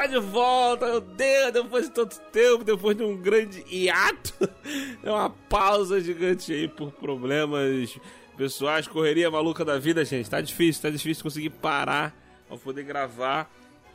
Está de volta, meu Deus, depois de tanto tempo, depois de um grande hiato. É uma pausa gigante aí por problemas pessoais, correria maluca da vida, gente. Tá difícil, tá difícil conseguir parar pra poder gravar.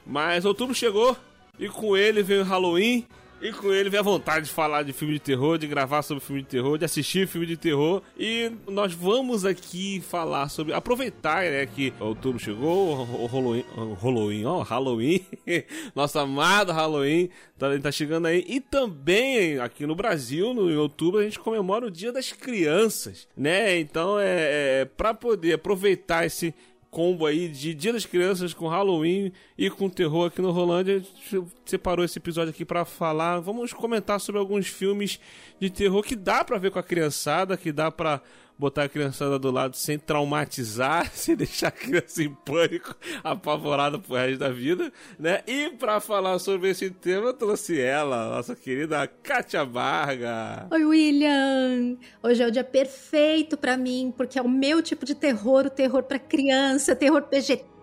Mas outubro chegou e com ele veio Halloween. E com ele veio a vontade de falar de filme de terror, de gravar sobre filme de terror, de assistir filme de terror. E nós vamos aqui falar sobre. Aproveitar, né, que outubro chegou, o Halloween. o Halloween, ó, Halloween. Nosso amado Halloween tá, tá chegando aí. E também aqui no Brasil, no, em outubro, a gente comemora o Dia das Crianças, né? Então é, é poder aproveitar esse combo aí de Dia das Crianças com Halloween e com terror aqui no Rolândia. A gente separou esse episódio aqui pra falar. Vamos comentar sobre alguns filmes de terror que dá pra ver com a criançada, que dá pra botar a criançada do lado sem traumatizar, sem deixar a criança em pânico, apavorada pro resto da vida, né? E pra falar sobre esse tema, eu trouxe ela, nossa querida Kátia Barga. Oi, William! Hoje é o dia perfeito pra mim, porque é o meu tipo de terror, o terror pra criança, terror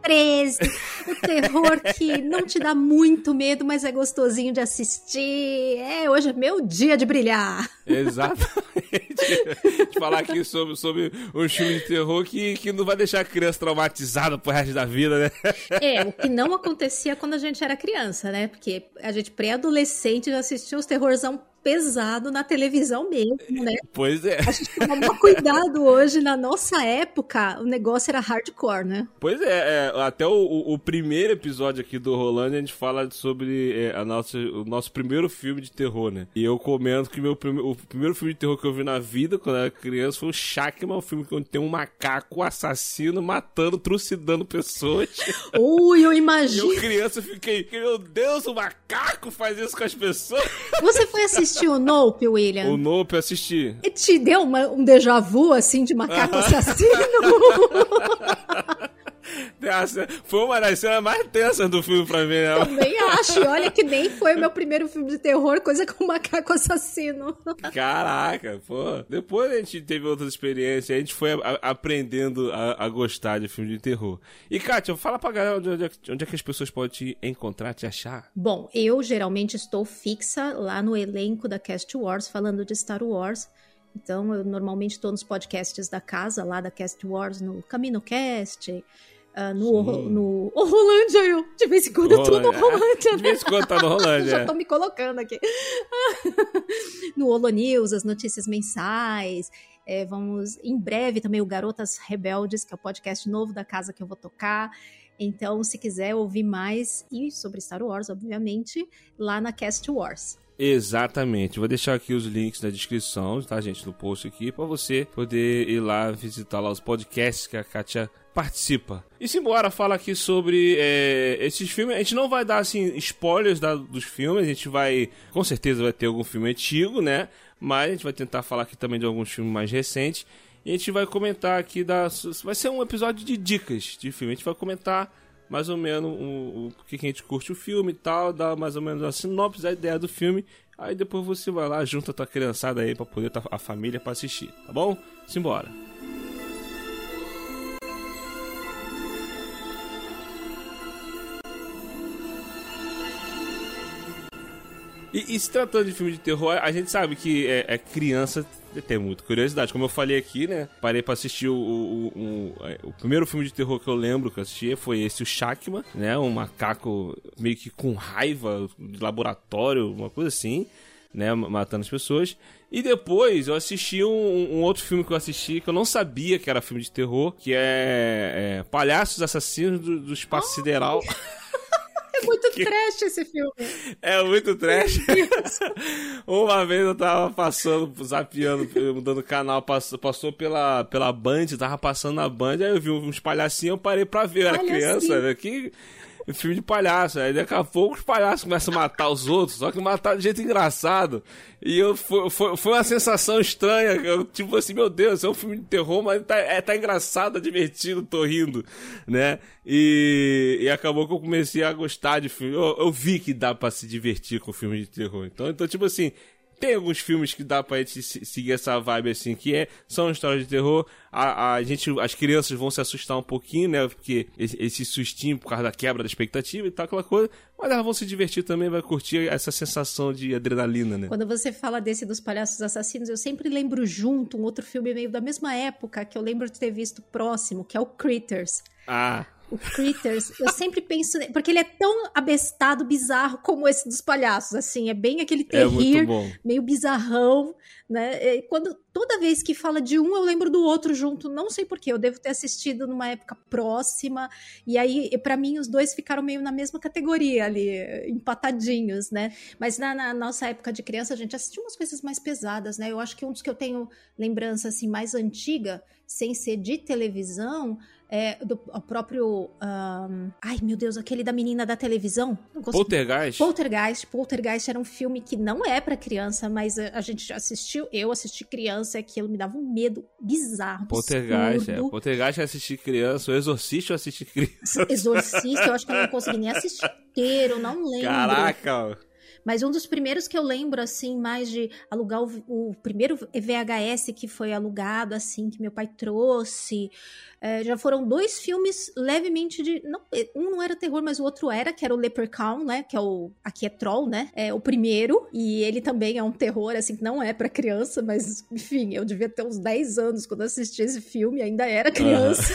PG-13, o terror que não te dá muito medo, mas é gostosinho de assistir. É, hoje é meu dia de brilhar. Exatamente. de falar aqui sobre, sobre um filme de terror que, que não vai deixar a criança traumatizada pro resto da vida, né? É, o que não acontecia quando a gente era criança, né? Porque a gente pré-adolescente já assistia os terrorzão pesado na televisão mesmo, né? Pois é. A gente toma cuidado hoje, na nossa época, o negócio era hardcore, né? Pois é, é, até o, o, primeiro episódio aqui do Rolando a gente fala sobre é, a nossa, o nosso primeiro filme de terror, né? E eu comento que meu prime, o primeiro filme de terror que eu vi na vida, quando eu era criança, foi o Shackman, um filme onde tem um macaco assassino matando, trucidando pessoas. Ui, eu E imagino. eu criança fiquei, meu Deus, o macaco faz isso com as pessoas. Você foi assistir o Nope, William? O Nope eu assisti. E te deu uma- um déjà vu, assim, de macaco assassino? Foi uma das cenas mais tensas do filme pra mim, né? Também acho. E olha que nem foi o meu primeiro filme de terror, coisa com macaco assassino. Caraca, pô. Depois a gente teve outras experiências, a gente foi a- aprendendo a, a gostar de filme de terror. E, Kátia, fala pra galera onde, onde é que- onde é que as pessoas podem te encontrar, te achar. Bom, eu geralmente estou fixa lá no elenco da Cast Wars, falando de Star Wars. Então, eu normalmente estou nos podcasts da casa, lá da Cast Wars, no CaminoCast, ah, no, Sim. No Horrolândia. Eu, de vez em quando eu tô no Rolândia. De vez em quando tá no Rolândia. Já tô me colocando aqui. no Holo News, as notícias mensais. É, vamos, em breve também o Garotas Rebeldes, que é o podcast novo da casa que eu vou tocar. Então, se quiser ouvir mais e sobre Star Wars, obviamente, lá na Cast Wars. Exatamente. Vou deixar aqui os links na descrição, tá, gente? No post aqui, pra você poder ir lá visitar lá os podcasts que a Kátia participa. E simbora fala aqui sobre é, esses filmes. A gente não vai dar, assim, spoilers da- dos filmes. A gente vai, com certeza vai ter algum filme antigo, né? Mas a gente vai tentar falar aqui também de alguns filmes mais recentes. E a gente vai comentar aqui da... Vai ser um episódio de dicas de filme. A gente vai comentar mais ou menos o, o que, a gente curte o filme e tal, dá mais ou menos a sinopse, a ideia do filme. Aí depois você vai lá, junta a tua criançada aí pra poder a família pra assistir, tá bom? Simbora. E, e se tratando de filme de terror, a gente sabe que é, é criança tem muita curiosidade. Como eu falei aqui, né? Parei pra assistir o, o, o, o, primeiro filme de terror que eu lembro que eu assisti foi esse, o Shakma, né? Um macaco meio que com raiva de laboratório, uma coisa assim, né? Matando as pessoas. E depois eu assisti um, um, outro filme que eu assisti que eu não sabia que era filme de terror, que é, é Palhaços Assassinos do, do Espaço oh. Sideral. É muito trash esse filme. É muito trash. Uma vez eu tava passando, zapeando, mudando canal, passou, passou pela, pela Band, tava passando na Band, aí eu vi uns palhacinhos, eu parei pra ver, eu era criança, né? Que filme de palhaço. Aí daqui a pouco os palhaços começam a matar os outros, só que matar de jeito engraçado. E eu, foi, foi, foi uma sensação estranha. Eu, tipo assim, meu Deus, é um filme de terror, mas tá, é, tá engraçado, divertido, tô rindo, né? E, e acabou que eu comecei a gostar de filme. Eu, eu vi que dá para se divertir com filme de terror. Então, então, tipo assim, tem alguns filmes que dá pra gente seguir essa vibe assim, que é, são histórias de terror. A, a gente, as crianças vão se assustar um pouquinho, né? Porque esse, esse sustinho por causa da quebra da expectativa e tal, aquela coisa. Mas elas vão se divertir também, vai curtir essa sensação de adrenalina, né? Quando você fala desse dos palhaços assassinos, eu sempre lembro junto um outro filme meio da mesma época que eu lembro de ter visto próximo, que é o Critters. Ah o Critters, eu sempre penso. Porque ele é tão abestado, bizarro como esse dos palhaços, assim. É bem aquele terrir, é meio bizarrão, né? E quando, toda vez que fala de um, eu lembro do outro junto. Não sei porquê, eu devo ter assistido numa época próxima. E aí, para mim, os dois ficaram meio na mesma categoria ali, empatadinhos, né? Mas na, na, nossa época de criança, a gente assistiu umas coisas mais pesadas, né? Eu acho que um dos que eu tenho lembrança, assim, mais antiga, sem ser de televisão, é, do próprio. Um, ai, meu Deus, aquele da menina da televisão. Poltergeist? Poltergeist. Poltergeist era um filme que não é para criança, mas a, gente já assistiu. Eu assisti criança e aquilo me dava um medo bizarro. Poltergeist, é. Poltergeist eu assisti criança. O Exorcista eu assisti criança. Exorcista, eu acho que eu não consegui nem assistir inteiro, não lembro. Caraca! Mas um dos primeiros que eu lembro, assim, mais de alugar o, o primeiro VHS que foi alugado, assim, que meu pai trouxe. É, já foram dois filmes levemente de. Não, um não era terror, mas o outro era, que era o Leprechaun, né? Que é o. Aqui é Troll, né? É o primeiro. E ele também é um terror, assim, que não é para criança, mas, enfim, eu devia ter uns 10 anos quando assisti esse filme, ainda era criança.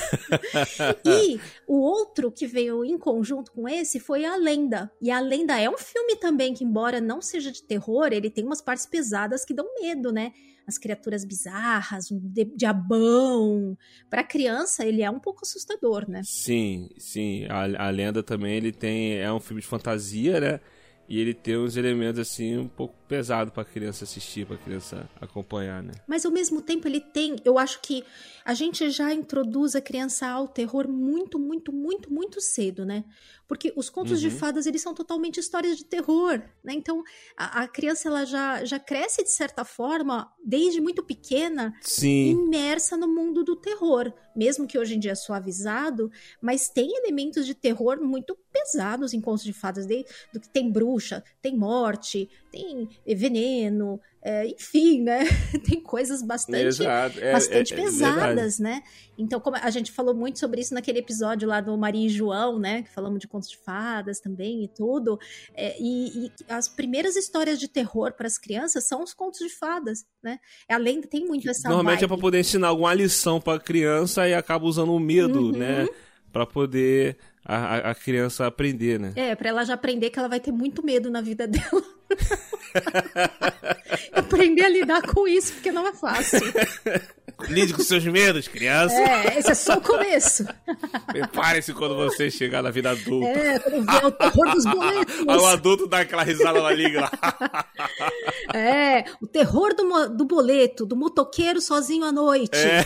Uhum. e o outro que veio em conjunto com esse foi A Lenda. E A Lenda é um filme também que, embora não seja de terror, ele tem umas partes pesadas que dão medo, né? as criaturas bizarras, um diabão. Para criança, ele é um pouco assustador, né? Sim, sim. A, a lenda também ele tem é um filme de fantasia, né? E ele tem uns elementos assim um pouco pesado para criança assistir, para criança acompanhar, né? Mas ao mesmo tempo ele tem, eu acho que a gente já introduz a criança ao terror muito, muito, muito, muito cedo, né? Porque os contos uhum. de fadas, eles são totalmente histórias de terror, né? Então, a, a, criança, ela já, já cresce, de certa forma, desde muito pequena, Sim. imersa no mundo do terror. Mesmo que hoje em dia é suavizado, mas tem elementos de terror muito pesados em contos de fadas. De, do que tem bruxa, tem morte, tem veneno, é, enfim, né? Tem coisas bastante, é, bastante é, é pesadas, né? Então, como a gente falou muito sobre isso naquele episódio lá do Maria e João, né? Que falamos de contos de fadas também e tudo. É, e, e, as primeiras histórias de terror para as crianças são os contos de fadas, né? Além tem muito essa. Normalmente vibe. é para poder ensinar alguma lição para a criança e acaba usando o medo, uhum. né? Para poder a, a criança aprender, né? É, para ela já aprender que ela vai ter muito medo na vida dela. aprender a lidar com isso, porque não é fácil. Lide com seus medos, criança. É, esse é só o começo. Prepare-se quando você chegar na vida adulta. É, quando vier o terror dos boletos. Aí o adulto dá aquela risada na liga lá. É, o terror do, do boleto, do motoqueiro sozinho à noite. É.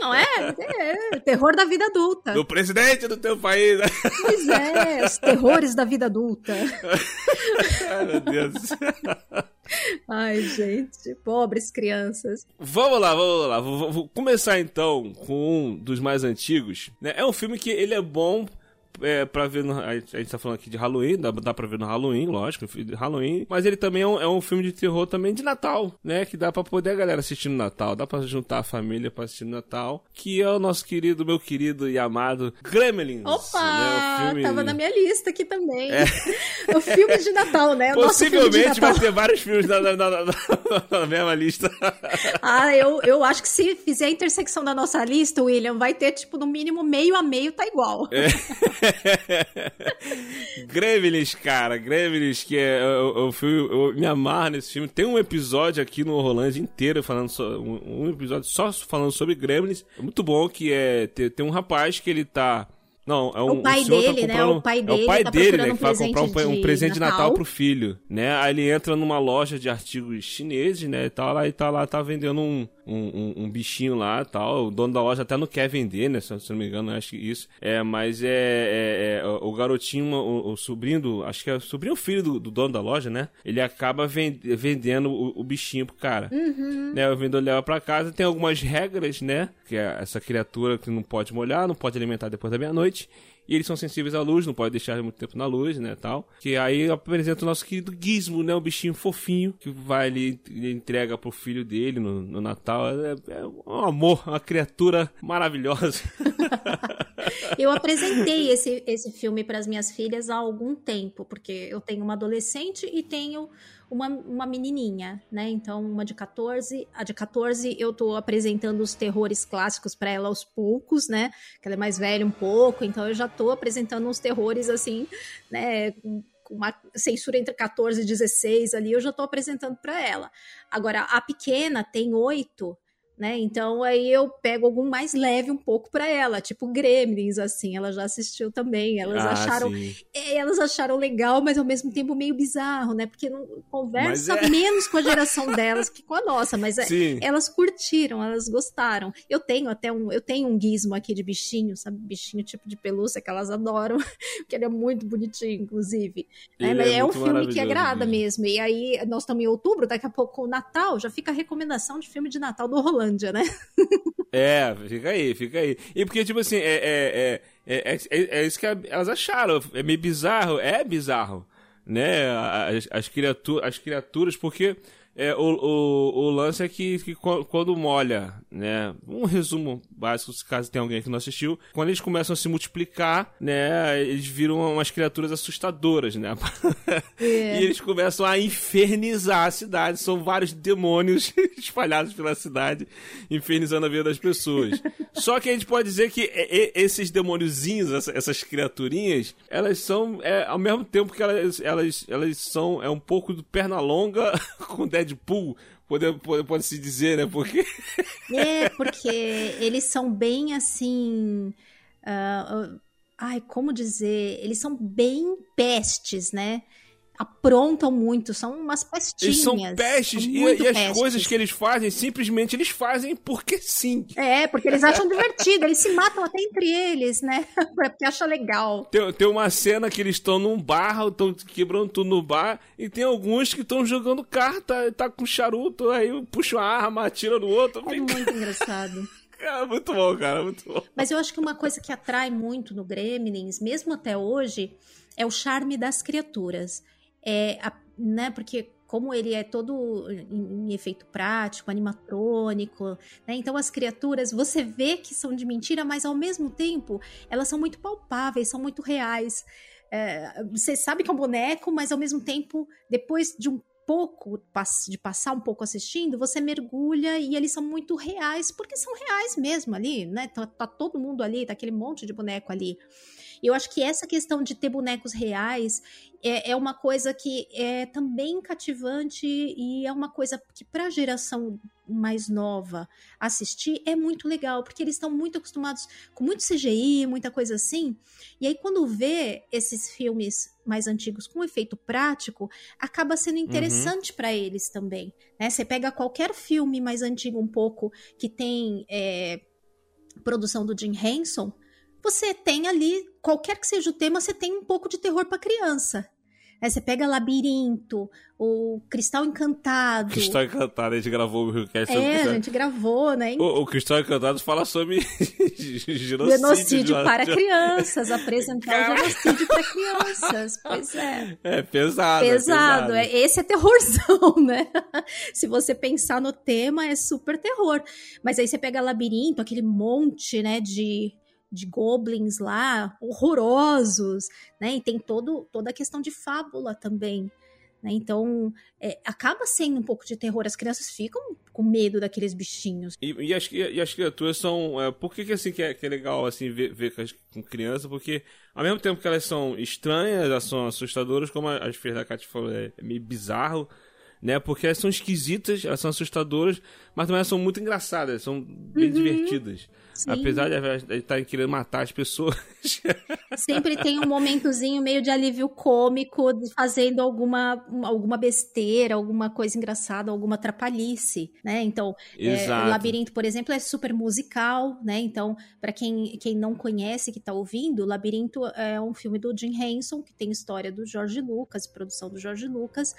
Não é? É, terror da vida adulta. Do presidente do teu país. Pois é, os terrores da vida adulta. Ai, meu Deus. Ai, gente, pobres crianças. Vamos lá, vamos lá. Vou, vou começar então com um dos mais antigos. Né? É um filme que ele é bom é, pra ver. No, a gente tá falando aqui de Halloween, dá, dá pra ver no Halloween, lógico, Halloween. Mas ele também é um, é um filme de terror também de Natal, né? Que dá pra poder a galera assistir no Natal, dá pra juntar a família pra assistir no Natal. Que é o nosso querido, meu querido e amado Gremlins. Opa! Né? Filme... Tava na minha lista aqui também. É. o filme de Natal, né? O Possivelmente vai ter vários filmes na, na, na, na, mesma lista. ah, eu, eu acho que se fizer a intersecção da nossa lista, William, vai ter, tipo, no mínimo meio a meio tá igual. É. Gremlins, cara, Gremlins, que é o filme, eu me amarro nesse filme. Tem um episódio aqui no Rolândia inteiro falando um, um, episódio só falando sobre Gremlins. Muito bom que é tem, tem um rapaz que ele tá não, é um, o pai tá dele, tá né? O pai dele, é o pai tá dele, né? Que um vai comprar um, um presente de Natal. Natal pro filho, né? Aí ele entra numa loja de artigos chineses, né? E tá lá, e tá lá, tá vendendo um, um, um, bichinho lá tal. O dono da loja até não quer vender, né? Se, se não me engano, acho que isso. É, mas é, é, é o garotinho, o, o, sobrinho do. Acho que é o sobrinho filho do, do, dono da loja, né? Ele acaba vend, vendendo o, o, bichinho pro cara. Uhum. Né? O vendedor leva pra casa, tem algumas regras, né? Que é essa criatura que não pode molhar, não pode alimentar depois da meia-noite. E eles são sensíveis à luz, não pode deixar muito tempo na luz, né, tal. Que aí apresenta o nosso querido Gizmo, né, um bichinho fofinho, que vai ali e entrega pro filho dele no, no Natal. É, é, um amor, uma criatura maravilhosa. eu apresentei esse, esse filme para as minhas filhas há algum tempo, porque eu tenho uma adolescente e tenho uma, uma menininha, né? Então, uma de 14. A de 14 eu tô apresentando os terrores clássicos para ela aos poucos, né? Que ela é mais velha um pouco, então eu já tô apresentando uns terrores assim, né? Com, uma censura entre 14 e 16 ali, eu já tô apresentando para ela. Agora, a pequena tem 8, né? Então aí eu pego algum mais leve um pouco para ela, tipo Gremlins assim, ela já assistiu também. Elas ah, acharam sim. elas acharam legal, mas ao mesmo tempo meio bizarro, né? Porque não conversa é... menos com a geração delas que com a nossa, mas é, sim. elas curtiram, elas gostaram. Eu tenho até um, eu tenho um gizmo aqui de bichinho, sabe? Bichinho tipo de pelúcia que elas adoram, porque ele é muito bonitinho, inclusive. Mas é, é um filme que agrada mesmo. E aí nós estamos em outubro, daqui a pouco o Natal, já fica a recomendação de filme de Natal do Rolando né? É, fica aí, fica aí. E porque, tipo assim, é, é, é, é, é isso que elas acharam. É meio bizarro, é bizarro, né? As, as, as criaturas, porque é, o, o, o lance é que, que quando molha, né? Um resumo básico, se caso tem alguém que não assistiu, quando eles começam a se multiplicar, né? Eles viram umas criaturas assustadoras, né? É. e eles começam a infernizar a cidade. São vários demônios espalhados pela cidade, infernizando a vida das pessoas. Só que a gente pode dizer que esses demôniozinhos, essas criaturinhas, elas são, é, ao mesmo tempo que elas, elas, elas são é um pouco do perna longa com Deadpool, pode, pode, pode se dizer, né? Porque. É, porque eles são bem assim. Uh, ai, como dizer? Eles são bem pestes, né? Aprontam muito, são umas pestinhas. Eles são pestes são e, e, as pestes. coisas que eles fazem, simplesmente eles fazem porque sim. É, porque eles acham divertido, eles se matam até entre eles, né? porque acham legal. Tem, tem uma cena que eles estão num bar, estão quebrando tudo no bar, e tem alguns que estão jogando carta, tá com charuto, aí puxa uma arma, atira no outro. É fica... muito engraçado. Cara, muito bom, cara, muito bom. Mas eu acho que uma coisa que atrai muito no Gremlins, mesmo até hoje, é o charme das criaturas é, a, né, porque como ele é todo em, em efeito prático, animatrônico, né? Então as criaturas, você vê que são de mentira, mas ao mesmo tempo elas são muito palpáveis, são muito reais. É, você sabe que é um boneco, mas ao mesmo tempo, depois de um pouco de passar um pouco assistindo, você mergulha e eles são muito reais, porque são reais mesmo ali, né? Tá, tá todo mundo ali, tá aquele monte de boneco ali. Eu acho que essa questão de ter bonecos reais é, é uma coisa que é também cativante e é uma coisa que, para a geração mais nova assistir, é muito legal, porque eles estão muito acostumados com muito CGI, muita coisa assim. E aí, quando vê esses filmes mais antigos com efeito prático, acaba sendo interessante uhum. para eles também. Né? Você pega qualquer filme mais antigo, um pouco, que tem. É, produção do Jim Henson, você tem ali, qualquer que seja o tema, você tem um pouco de terror para criança. Aí você pega Labirinto, o Cristal Encantado. Cristal Encantado, a gente gravou o sobre É, a Cristal- gente gravou, né? O, o Cristal Encantado fala sobre genocídio. Genocídio de- para crianças, apresentar o genocídio para crianças. Pois é. É pesado. pesado. É É, esse é terrorzão, né? Se você pensar no tema, é super terror. Mas aí você pega labirinto, aquele monte, né, de, de goblins lá, horrorosos, né? E tem todo, toda a questão de fábula também. Né? Então, é, acaba sendo um pouco de terror. As crianças ficam com medo daqueles bichinhos. E, e as, e as criaturas são. é, por que, que assim que é, que é legal assim ver, ver com, as- com criança? Porque ao mesmo tempo que elas são estranhas, elas são assustadoras, como a- as feiras da Kat falou, é, é meio bizarro, né? Porque elas são esquisitas, elas são assustadoras, mas também elas são muito engraçadas, são bem divertidas. Sim. Apesar de elas de estarem querendo matar as pessoas. Sempre tem um momentozinho meio de alívio cômico, fazendo alguma, alguma besteira, alguma coisa engraçada, alguma trapalhice, né? Então, é, o Labirinto, por exemplo, é super musical, né? Então, para quem, quem não conhece, que tá ouvindo, o Labirinto é um filme do Jim Henson, que tem história do George Lucas, produção do George Lucas,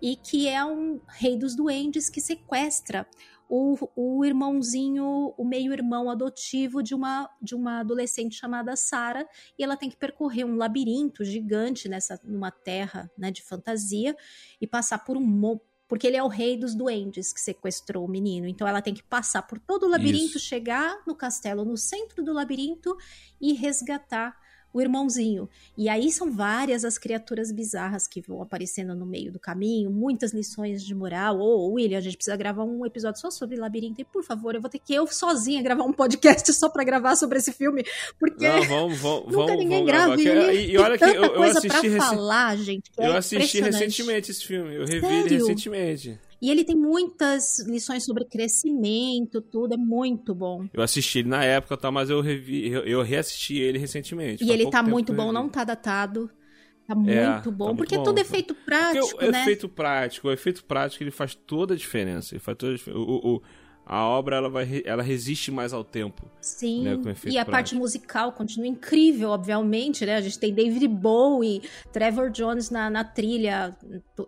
e que é um rei dos duendes que sequestra o, o irmãozinho, o meio-irmão adotivo de uma, de uma adolescente chamada Sarah, e ela tem que percorrer um labirinto gigante nessa numa terra né, de fantasia e passar por um porque ele é o rei dos duendes que sequestrou o menino. Então ela tem que passar por todo o labirinto, Isso. chegar no castelo, no centro do labirinto e resgatar o irmãozinho. E aí são várias as criaturas bizarras que vão aparecendo no meio do caminho, muitas lições de moral. Ô, William, a gente precisa gravar um episódio só sobre labirinto. E por favor, eu vou ter que eu sozinha gravar um podcast só pra gravar sobre esse filme, porque Não, vamos, vamos, nunca vamos, ninguém grava. E, E, e olha que eu, eu assisti recen- falar, gente. que Eu é assisti recentemente esse filme. Eu revi Sério? ele recentemente. E ele tem muitas lições sobre crescimento, tudo. É muito bom. Eu assisti ele na época, tá, mas eu revi, eu, eu reassisti ele recentemente. E ele tá muito bom, não tá datado. Tá É, muito bom. tá muito porque bom. tudo é feito Porque prático, o né? efeito prático, o efeito prático ele faz toda a diferença. Ele faz toda a. O- o- a obra ela vai, ela resiste mais ao tempo. Sim, né, e a parte prático. musical continua incrível, obviamente, né? A gente tem David Bowie, Trevor Jones na, na trilha,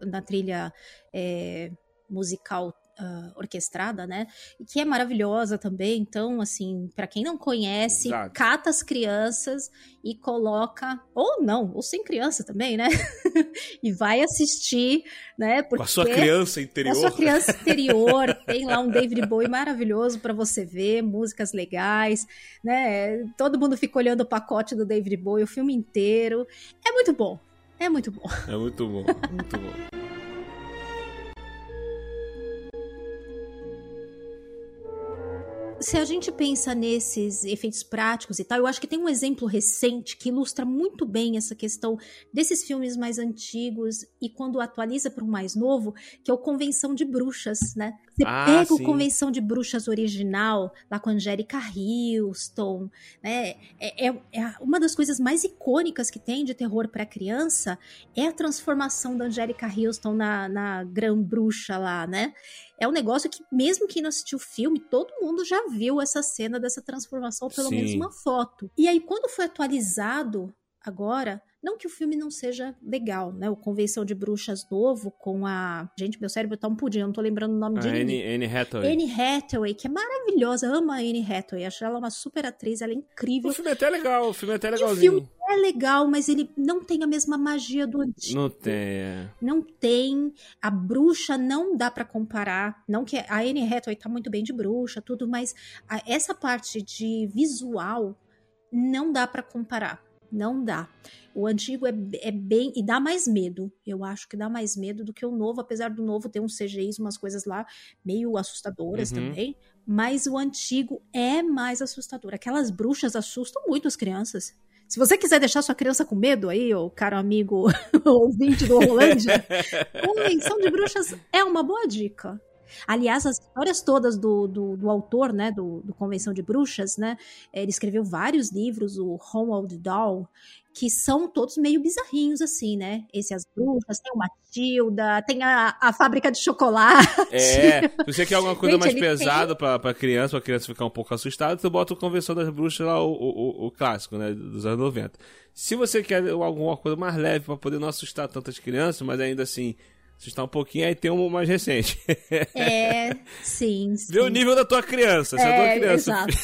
na trilha é, musical ah, orquestrada, né? E que é maravilhosa também. Então, assim, pra quem não conhece, Exato. cata as crianças e coloca, ou não, ou sem criança também, né? e vai assistir, né? Porque Com a sua criança interior. a sua criança interior tem lá um David Bowie maravilhoso pra você ver, músicas legais, né? Todo mundo fica olhando o pacote do David Bowie o filme inteiro. É muito bom. É muito bom. É muito bom, muito bom. Se a gente pensa nesses efeitos práticos e tal, eu acho que tem um exemplo recente que ilustra muito bem essa questão desses filmes mais antigos e quando atualiza para um mais novo, que é o Convenção de Bruxas, né? Você Ah, pega o sim. Convenção de Bruxas original, lá com a Angélica Houston, né? É, é- é uma das coisas mais icônicas que tem de terror para criança é a transformação da Angélica Houston na, na Gran Bruxa lá, né? É um negócio que, mesmo quem não assistiu o filme, todo mundo já viu essa cena dessa transformação, pelo Sim. menos uma foto. E aí, quando foi atualizado agora, não que o filme não seja legal, né? O Convenção de Bruxas novo com a. Gente, meu cérebro tá um pudim, eu não tô lembrando o nome de. Anne, Anne Hathaway. Anne Hathaway, que é maravilhosa, amo a Anne Hathaway, acho ela uma super atriz, ela é incrível. O filme é até legal, o filme é até o legalzinho. filme é legal, mas ele não tem a mesma magia do antigo. Não tem. é. Não tem. A bruxa não dá pra comparar. Não que a Anne Hathaway tá muito bem de bruxa, tudo, mas a- essa parte de visual não dá pra comparar. Não dá. O antigo é, é bem. E dá mais medo. Eu acho que dá mais medo do que o novo, apesar do novo ter uns CGIs, umas coisas lá meio assustadoras Uhum. também. Mas o antigo é mais assustador. Aquelas bruxas assustam muito as crianças. Se você quiser deixar sua criança com medo aí, ô caro amigo ouvinte do Rolândia, Convenção de Bruxas é uma boa dica. Aliás, as histórias todas do, do, do autor, né, do, do Convenção de Bruxas, né, ele escreveu vários livros, o Romuald Dahl, que são todos meio bizarrinhos, assim, né? Esse As Bruxas, tem o Matilda, tem a, a fábrica de chocolate. É, se você quer alguma coisa Gente, mais pesada pra, pra criança, pra criança ficar um pouco assustada, tu bota o Convenção das Bruxas lá, o, o, o- o clássico, né, dos anos 90. Se você quer alguma coisa mais leve pra poder não assustar tantas crianças, mas ainda assim assustar um pouquinho, aí tem um mais recente. É, sim, sim. Vê o nível da tua criança, se a tua É, criança... exato.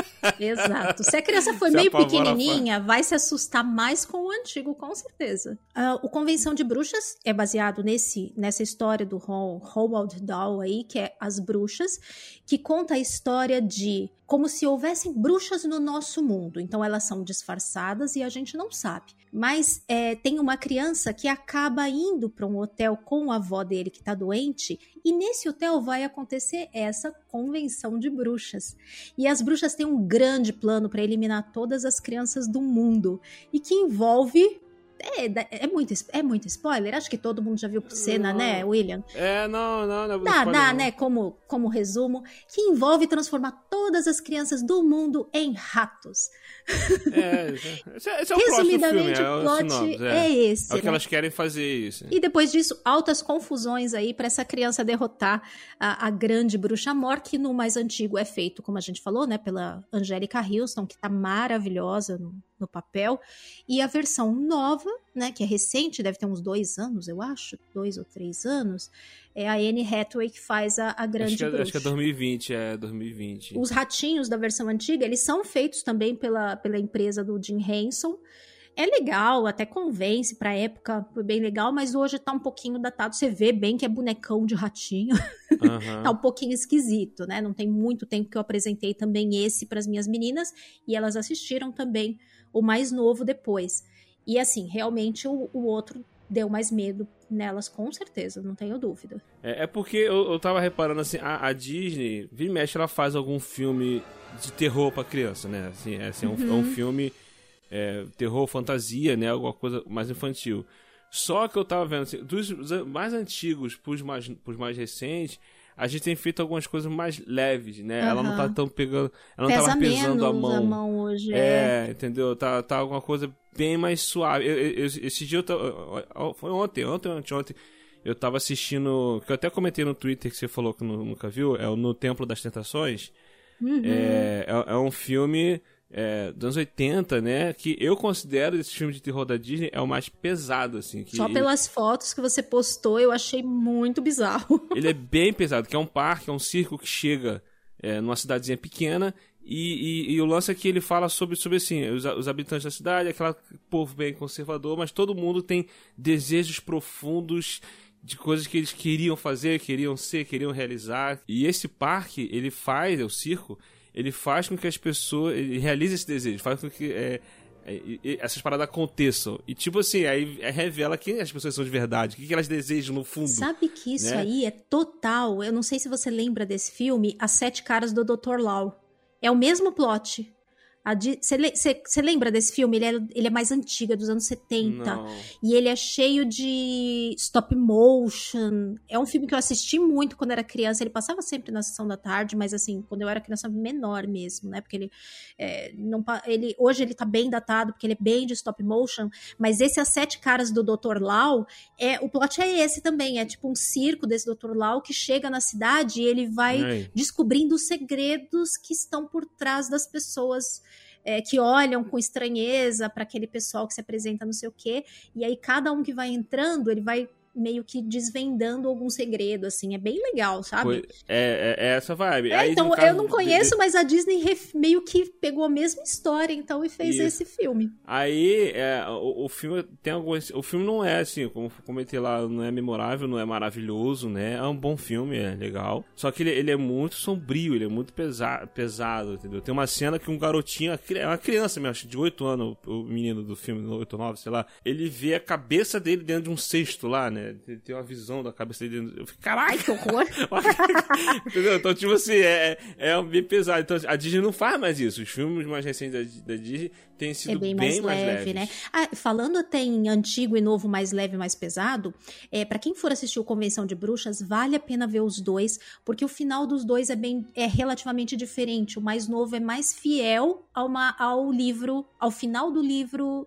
exato. Se a criança Se meio pequenininha, vai se assustar mais com o antigo, com certeza. Ah, o Convenção de Bruxas é baseado nesse, nessa história do Ro- Roald Dahl aí, que é As Bruxas, que conta a história de como se houvessem bruxas no nosso mundo. Então elas são disfarçadas e a gente não sabe. Mas é, tem uma criança que acaba indo para um hotel com a avó dele que está doente, e nesse hotel vai acontecer essa convenção de bruxas. E as bruxas têm um grande plano para eliminar todas as crianças do mundo e que envolve é, é muito, é muito spoiler. Acho que todo mundo já viu por cena, Não. né, William? É, não, não, não é Dá, spoiler, dá, não. né? Como, como resumo, que envolve transformar todas as crianças do mundo em ratos. É, esse, é- esse é o próximo filme, Resumidamente, é o plot é, é. esse. É o que né? elas querem fazer isso. E depois disso, altas confusões aí para essa criança derrotar a, a grande bruxa Mor, que no mais antigo é feito, como a gente falou, né, pela Angélica Houston, que tá maravilhosa no, no papel. E a versão nova, né, que é recente, deve ter uns dois anos, eu acho, dois ou três anos, é a Anne Hathaway que faz a, a grande Acho que, é, bruxa. acho que é 2020, é 2020. Os ratinhos da versão antiga, eles são feitos também pela, pela empresa do Jim Henson. É legal, até convence pra época, foi bem legal, mas hoje tá um pouquinho datado. Você vê bem que é bonecão de ratinho. Aham. tá um pouquinho esquisito, né? Não tem muito tempo que eu apresentei também esse pras minhas meninas e elas assistiram também o mais novo depois. E assim, realmente o, o outro deu mais medo nelas, com certeza, não tenho dúvida. É, é porque eu, eu tava reparando assim, a, a Disney, vira e mexe, ela faz algum filme de terror pra criança, né? Assim, é, assim, é, um, é Uhum. um filme é, terror, fantasia, né? Alguma coisa mais infantil. Só que eu tava vendo, assim, dos mais antigos pros mais, pros mais recentes, a gente tem feito algumas coisas mais leves, né? Ela não tá tão pegando. Ela não Pesa tava pesando menos a mão. hoje, é. É, entendeu? Tá, tá alguma coisa bem mais suave. Eu- eu- esse dia eu tava. Foi ontem, ontem, ontem, ontem. Eu tava assistindo. Que eu até comentei no Twitter que você falou que nu- nunca viu. É o No Templo das Tentações. Uhum. É, é, é um filme é, dos anos 80, né? Que eu considero esse filme de terror da Disney é o mais pesado, assim. Só ele- pelas fotos que você postou, eu achei muito bizarro. ele é bem pesado, que é um parque, é um circo que chega é, numa cidadezinha pequena e, e- e o lance é que ele fala sobre, sobre assim, os, os habitantes da cidade, aquele povo bem conservador, mas todo mundo tem desejos profundos de coisas que eles queriam fazer, queriam ser, queriam realizar. E esse parque, ele faz, é o circo, ele faz com que as pessoas, ele realize esse desejo, faz com que é, é, essas paradas aconteçam. E tipo assim, aí é, revela quem as pessoas são de verdade, o que, que elas desejam no fundo. Sabe que isso né? aí é total. Eu não sei se você lembra desse filme, As Sete Caras do Dr. Lau. É o mesmo plot. Você lembra desse filme? Ele é, ele é mais antigo, é dos anos 70. Não. E ele é cheio de stop motion. É um filme que eu assisti muito quando era criança. Ele passava sempre na sessão da tarde, mas assim, quando eu era criança menor mesmo, né? Porque ele, é, não, ele hoje ele tá bem datado, porque ele é bem de stop motion. Mas esse As Sete Caras do Dr. Lau, é, o plot é esse também. É tipo um circo desse Dr. Lau que chega na cidade e ele vai descobrindo os segredos que estão por trás das pessoas é, que olham com estranheza para aquele pessoal que se apresenta não sei o quê. E aí cada um que vai entrando, ele vai meio que desvendando algum segredo, assim. É bem legal, sabe? É, é- é essa vibe. É, Aí, então, caso eu não de- conheço, mas a Disney meio que pegou a mesma história, então, e fez Isso. esse filme. Aí, é, o, o filme tem alguns. O filme não é assim, como comentei lá, não é memorável, não é maravilhoso, né? É um bom filme, é legal. Só que ele, ele é muito sombrio, ele é muito pesa pesado, entendeu? Tem uma cena que um garotinho, é uma criança mesmo, acho de 8 anos, o, o menino do filme, 8 ou 9, sei lá, ele vê a cabeça dele dentro de um cesto lá, né? Né? Tem- uma visão da cabeça dele. Eu fico, caraca! Que horror. Entendeu? Então, tipo assim, é, é bem pesado. Então, a Disney não faz mais isso. Os filmes mais recentes da, da Disney têm sido É bem, mais, leve, leves. né? Ah, falando até em antigo e novo, mais leve, mais pesado, é, para quem for assistir o Convenção de Bruxas, vale a pena ver os dois, porque o final dos dois é bem é relativamente diferente. O mais novo é mais fiel ao, ma- ao livro, ao final do livro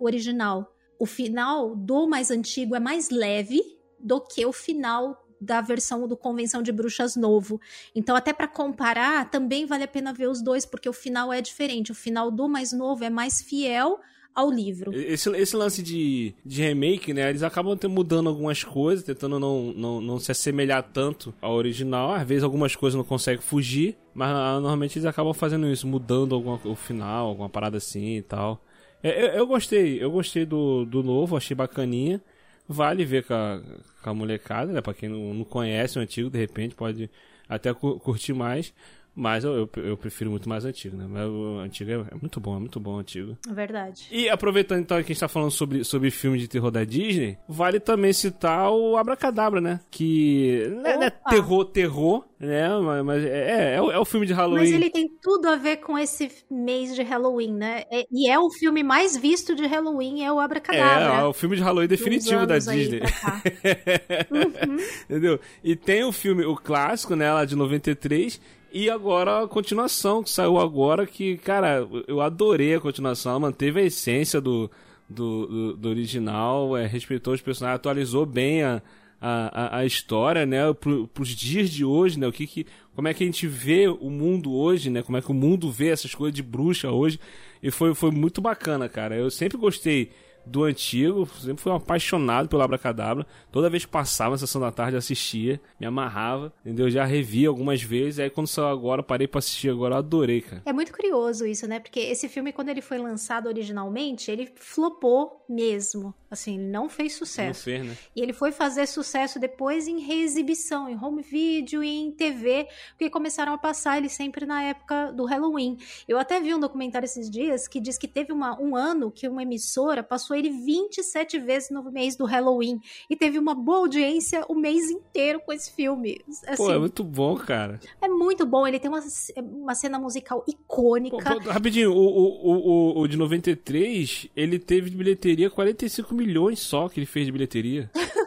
original. O final do mais antigo é mais leve do que o final da versão do Convenção de Bruxas novo. Então, até para comparar, também vale a pena ver os dois, porque o final é diferente. O final do mais novo é mais fiel ao livro. Esse, esse lance de, de remake, né? Eles acabam mudando algumas coisas, tentando não, não, não se assemelhar tanto ao original. Às vezes algumas coisas não conseguem fugir, mas ah, normalmente eles acabam fazendo isso, mudando alguma, o final, alguma parada assim e tal. É, eu, gostei, eu gostei do, do novo, achei bacaninha. Vale ver com a, com a molecada, né? Pra quem não, não conhece o antigo, de repente pode até cu- curtir mais. Mas eu, eu, eu prefiro muito mais antigo, né? Mas o antigo é, é muito bom, é muito bom o antigo. É Verdade. E aproveitando então que a gente tá falando sobre, sobre filme de terror da Disney, vale também citar o Abracadabra, né? Que não é, é terror, terror, né? Mas, mas é, é, o- é o filme de Halloween. Mas ele tem tudo a ver com esse mês de Halloween, né? É- e é o filme mais visto de Halloween, é o É, Abracadabra. é o filme de Halloween definitivo da Disney. Uhum. Entendeu? E tem o filme, o clássico, né, lá de 93, e agora a continuação, que saiu agora, que, cara, eu adorei a continuação, ela manteve a essência do, do, do, do original, é, respeitou os personagens, atualizou bem a, a, a- história, né, pro, pros dias de hoje, né, o que que, como é que a gente vê o mundo hoje, né, como é que o mundo vê essas coisas de bruxa hoje, e foi, foi muito bacana, cara, eu sempre gostei do antigo, sempre fui um apaixonado pelo Abracadabra. Toda vez que passava na sessão da tarde assistia, me amarrava, entendeu? Já revi algumas vezes, aí quando saiu agora, parei pra assistir agora, adorei, cara. É muito curioso isso, né? Porque esse filme, quando ele foi lançado originalmente, ele flopou mesmo. Assim, ele não fez Não sucesso. fez, né? E ele foi fazer sucesso depois em reexibição, em home video e em TV, porque começaram a passar ele sempre na época do Halloween. Eu até vi um documentário esses dias que diz que teve uma- um ano que uma emissora passou ele 27 vezes no mês do Halloween e teve uma boa audiência o mês inteiro com esse filme. Assim, Pô, é muito bom, cara. é muito bom, ele tem uma, uma cena musical Pô, icônica. pô, rapidinho, o, o, o, o, o de 93, ele teve de bilheteria 45 milhões só que ele fez de bilheteria.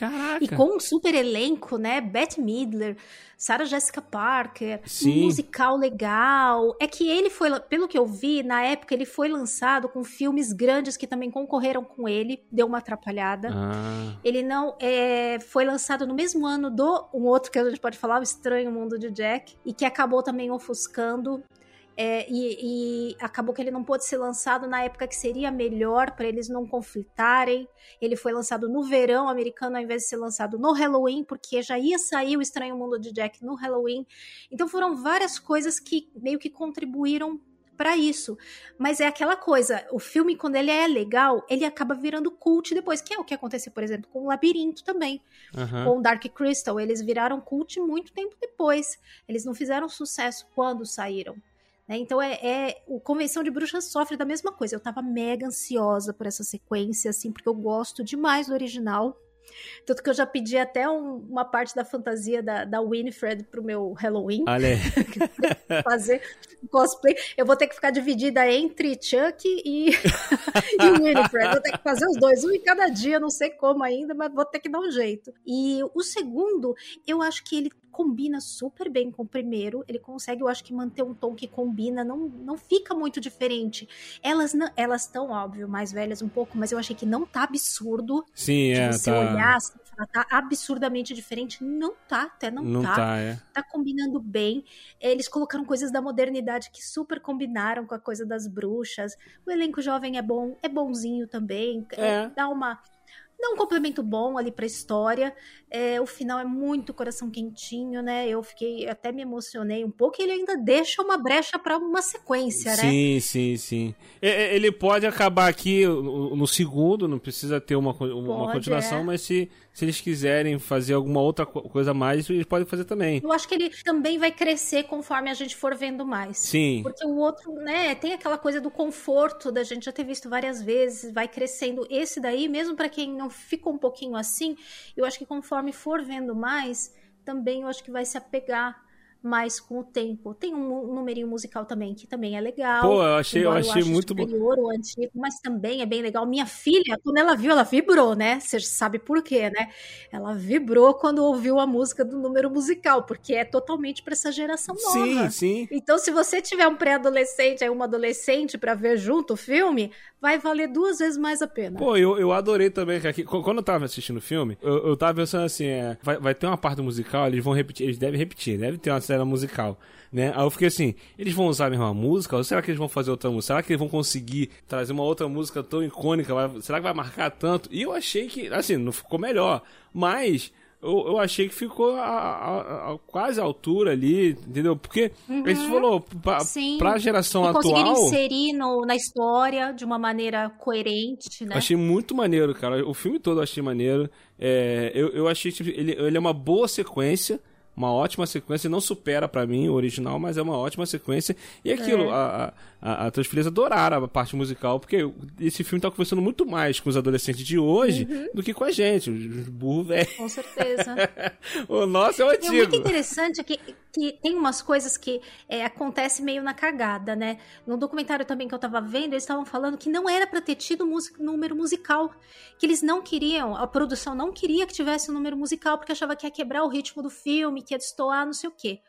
Caraca. E com um super elenco, né? Bette Midler, Sarah Jessica Parker, Sim. um musical legal. É que ele foi, pelo que eu vi, na época ele foi lançado com filmes grandes que também concorreram com ele, deu uma atrapalhada. Ah, Ele não é, foi lançado no mesmo ano do um outro que a gente pode falar, o Estranho Mundo de Jack, e que acabou também ofuscando. É, e, e acabou que ele não pôde ser lançado na época que seria melhor para eles não conflitarem. Ele foi lançado no verão americano ao invés de ser lançado no Halloween, porque já ia sair o Estranho Mundo de Jack no Halloween. Então foram várias coisas que meio que contribuíram para isso. Mas é aquela coisa, o filme quando ele é legal, ele acaba virando cult depois, que é o que aconteceu, por exemplo, com o Labirinto também, aham. com o Dark Crystal, eles viraram cult muito tempo depois. Eles não fizeram sucesso quando saíram. Né? Então é, é- o Convenção de Bruxas sofre da mesma coisa. Eu tava mega ansiosa por essa sequência, assim, porque eu gosto demais do original. Tanto que eu já pedi até um- uma parte da fantasia da, da Winifred pro meu Halloween Olha fazer cosplay. Eu vou ter que ficar dividida entre Chuck e, e Winifred. Vou ter que fazer os dois, um em cada dia, não sei como ainda, mas vou ter que dar um jeito. E o segundo, eu acho que ele combina super bem com o primeiro. Ele consegue, eu acho que manter um tom que combina, não, não fica muito diferente. Elas não, elas estão, óbvio, mais velhas um pouco, mas eu achei que não tá absurdo Sim, é, você tá. olhar assim, e falar, tá absurdamente diferente. Não tá, até não, Não tá, é. tá combinando bem. Eles colocaram coisas da modernidade que super combinaram com a coisa das bruxas. O elenco jovem é bom, é bonzinho também. É. Dá uma. Dá um complemento bom ali pra história. É, o final é muito coração quentinho, né? Eu fiquei, até me emocionei um pouco. E ele ainda deixa uma brecha para uma sequência, né? Sim, sim, sim. Ele pode acabar aqui no segundo, não precisa ter uma, uma Pode, continuação, é. mas se, se eles quiserem fazer alguma outra co- coisa a mais, eles podem fazer também. Eu acho que ele também vai crescer conforme a gente for vendo mais. Sim. Porque o outro, né, tem aquela coisa do conforto da gente já ter visto várias vezes, vai crescendo. Esse daí, mesmo pra quem não ficou um pouquinho assim, eu acho que conforme for vendo mais, também eu acho que vai se apegar mais com o tempo. Tem um, numerinho musical também que também é legal. Pô, eu achei, eu achei ache muito bom. ao antigo, mas também é bem legal. Minha filha, quando ela viu, ela vibrou, né? Você sabe por quê, né? Ela vibrou quando ouviu a música do número musical, porque é totalmente pra essa geração nova. Sim, sim. Então, se você tiver um pré-adolescente, aí uma adolescente pra ver junto o filme, vai valer duas vezes mais a pena. Pô, eu, eu adorei também que aqui, qu- quando eu tava assistindo o filme, eu, eu tava pensando assim, é, vai, vai ter uma parte musical, eles vão repetir, eles devem repetir, deve ter uma cena musical, né? Aí eu fiquei assim, eles vão usar a mesma música ou será que eles vão fazer outra música? Será que eles vão conseguir trazer uma outra música tão icônica? Vai- será que vai marcar tanto? E eu achei que, assim, não ficou melhor, mas... Eu, eu achei que ficou a, a- a- quase à altura ali, entendeu? Porque, a gente falou, pra, Uhum. Sim. pra geração e conseguiram atual... inserir no- na história de uma maneira coerente, né? Achei muito maneiro, cara. O filme todo eu achei maneiro. É, eu, eu achei que ele, ele é uma boa sequência. Uma ótima sequência, não supera pra mim o original, mas é uma ótima sequência. E aquilo, É. a, a, a tuas filhas adoraram a parte musical, porque esse filme tá conversando muito mais com os adolescentes de hoje Uhum. do que com a gente, os burros velhos. Com certeza. O nosso é o E é muito antigo. interessante que, que tem umas coisas que é, acontece meio na cagada, né? No documentário também que eu tava vendo, eles estavam falando que não era pra ter tido música, número musical. Que eles não queriam, a produção não queria que tivesse um número musical, porque achava que ia quebrar o ritmo do filme, que ia destoar, não sei o quê.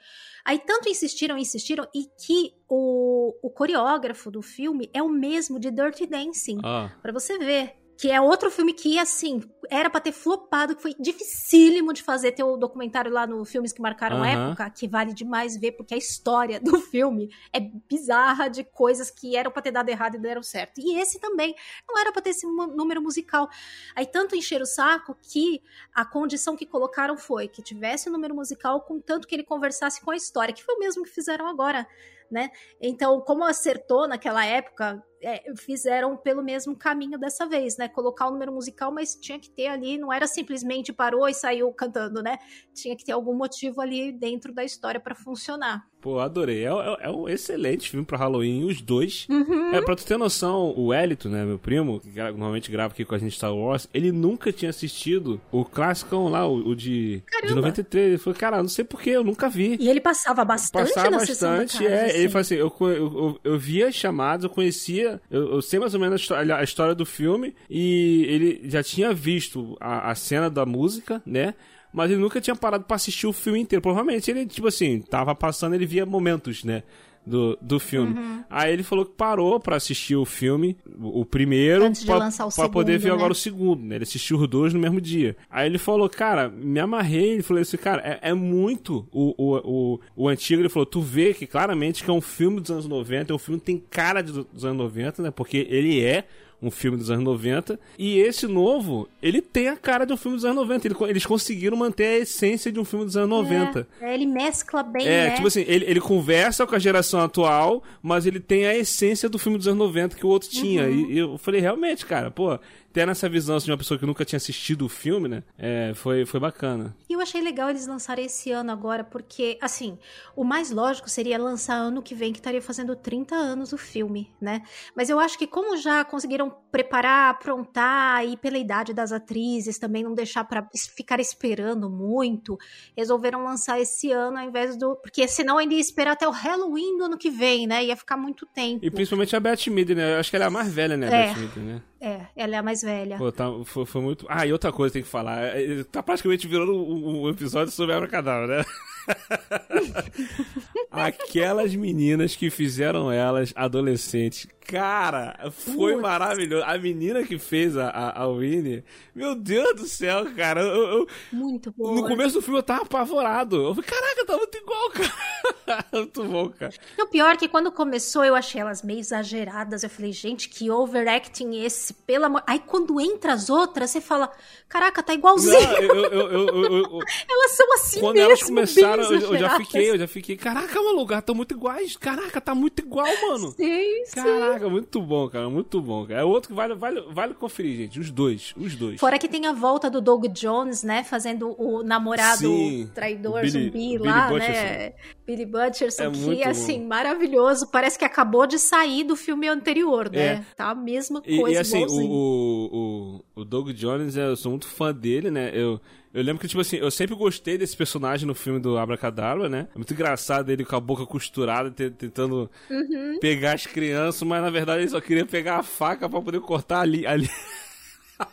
Aí tanto insistiram, insistiram, e que o, o coreógrafo do filme é o mesmo de Dirty Dancing. Ah, Pra você ver. Que é outro filme que, assim, era pra ter flopado, que foi dificílimo de fazer. Tem o documentário lá no Filmes que Marcaram Aham. Época, que vale demais ver, porque a história do filme é bizarra de coisas que eram pra ter dado errado e deram certo. E esse também não era pra ter esse número musical. Aí tanto encher o saco que a condição que colocaram foi que tivesse o número musical, contanto que ele conversasse com a história, que foi o mesmo que fizeram agora. Né? Então, como acertou naquela época, é, fizeram pelo mesmo caminho dessa vez, né? Colocar o número musical, mas tinha que ter ali, não era simplesmente parou e saiu cantando, né? Tinha que ter algum motivo ali dentro da história pra funcionar. pô, adorei. É, é- é um excelente filme pra Halloween, os dois. Uhum. É, pra tu ter noção, o Elito, né, meu primo, que normalmente grava aqui com a gente Star Wars, ele nunca tinha assistido o clássico lá, o, o de, de Caramba. 93. Ele falou, cara, não sei porquê, eu nunca vi. E ele passava bastante Passava na sessão da bastante, tarde, é. assim. Ele falou assim: eu, eu, eu, eu via as chamadas, eu conhecia, eu, eu sei mais ou menos a história, do filme, e ele já tinha visto a, a cena da música, né? Mas ele nunca tinha parado pra assistir o filme inteiro. Provavelmente ele, tipo assim, tava passando, ele via momentos, né? Do, do filme. Uhum. Aí ele falou que parou pra assistir o filme, o, primeiro, Antes de pra, lançar o pra poder ver né? agora o segundo, né? Ele assistiu os dois no mesmo dia. Aí ele falou, cara, me amarrei. Ele falou assim, cara, é, é muito o, o, o, o antigo. Ele falou, tu vê que claramente que é um filme dos anos 90, é um filme que tem cara de- dos anos 90, né? Porque ele é um filme dos anos 90. E esse novo, ele tem a cara de um filme dos anos 90. Ele- eles conseguiram manter a essência de um filme dos anos 90. É, ele mescla bem, É, né? tipo assim, ele, ele conversa com a geração atual, mas ele tem a essência do filme dos anos 90 que o outro tinha. Uhum. E, e eu falei, realmente, cara, pô, tendo essa visão assim, de uma pessoa que nunca tinha assistido o filme, né? É, foi, foi bacana. E eu achei legal eles lançarem esse ano agora, porque, assim, o mais lógico seria lançar ano que vem, que estaria fazendo 30 anos o filme, né? Mas eu acho que como já conseguiram preparar, aprontar, e pela idade das atrizes também não deixar pra es- ficar esperando muito, resolveram lançar esse ano ao invés do... Porque senão ainda ia esperar até o Halloween do ano que vem, né? Ia ficar muito tempo. E principalmente a Beth Mead, né? Eu acho que ela é a mais velha, né, É. Beth Mead, né? É, ela é a mais velha. Pô, tá, foi, foi muito. Ah, e outra coisa tem que falar. é, Tá praticamente virando um, um episódio sobre a Cadáver, né? Aquelas meninas que fizeram elas adolescentes. Cara, foi Putz. maravilhoso. A menina que fez a, a, a Winnie, meu Deus do céu, cara. Eu, eu- Muito bom. no começo do filme eu tava apavorado. Eu falei, caraca, tá muito igual, cara. muito bom, cara. O pior é que quando começou eu achei elas meio exageradas. Eu falei, gente, que overacting esse, pelo amor. Aí quando entra as outras, você fala, caraca, tá igualzinho. Não, eu, Elas são assim quando mesmo. elas começaram, eu, já fiquei, eu já fiquei, caraca, maluco, elas tão muito iguais. Caraca, tá muito igual, mano. Sim, sim. Caraca, muito bom, cara, muito bom. Cara. É outro que vale, vale, vale conferir, gente. Os dois, os dois. Fora que tem a volta do Doug Jones, né? Fazendo o namorado Sim, traidor o Billy- zumbi Billy lá, Butcherson. né? Billy Butcherson, É que assim, maravilhoso. Parece que acabou de sair do filme anterior, né? É. Tá a mesma E, coisa, e, assim, igualzinho. o, o, o, o Doug Jones, eu sou muito fã dele, né? Eu, eu lembro que, tipo assim, eu sempre gostei desse personagem no filme do Abracadabra, né? É muito engraçado ele com a boca costurada, te- tentando Uhum. pegar as crianças, mas na verdade ele só queria pegar a faca pra poder cortar ali. ali...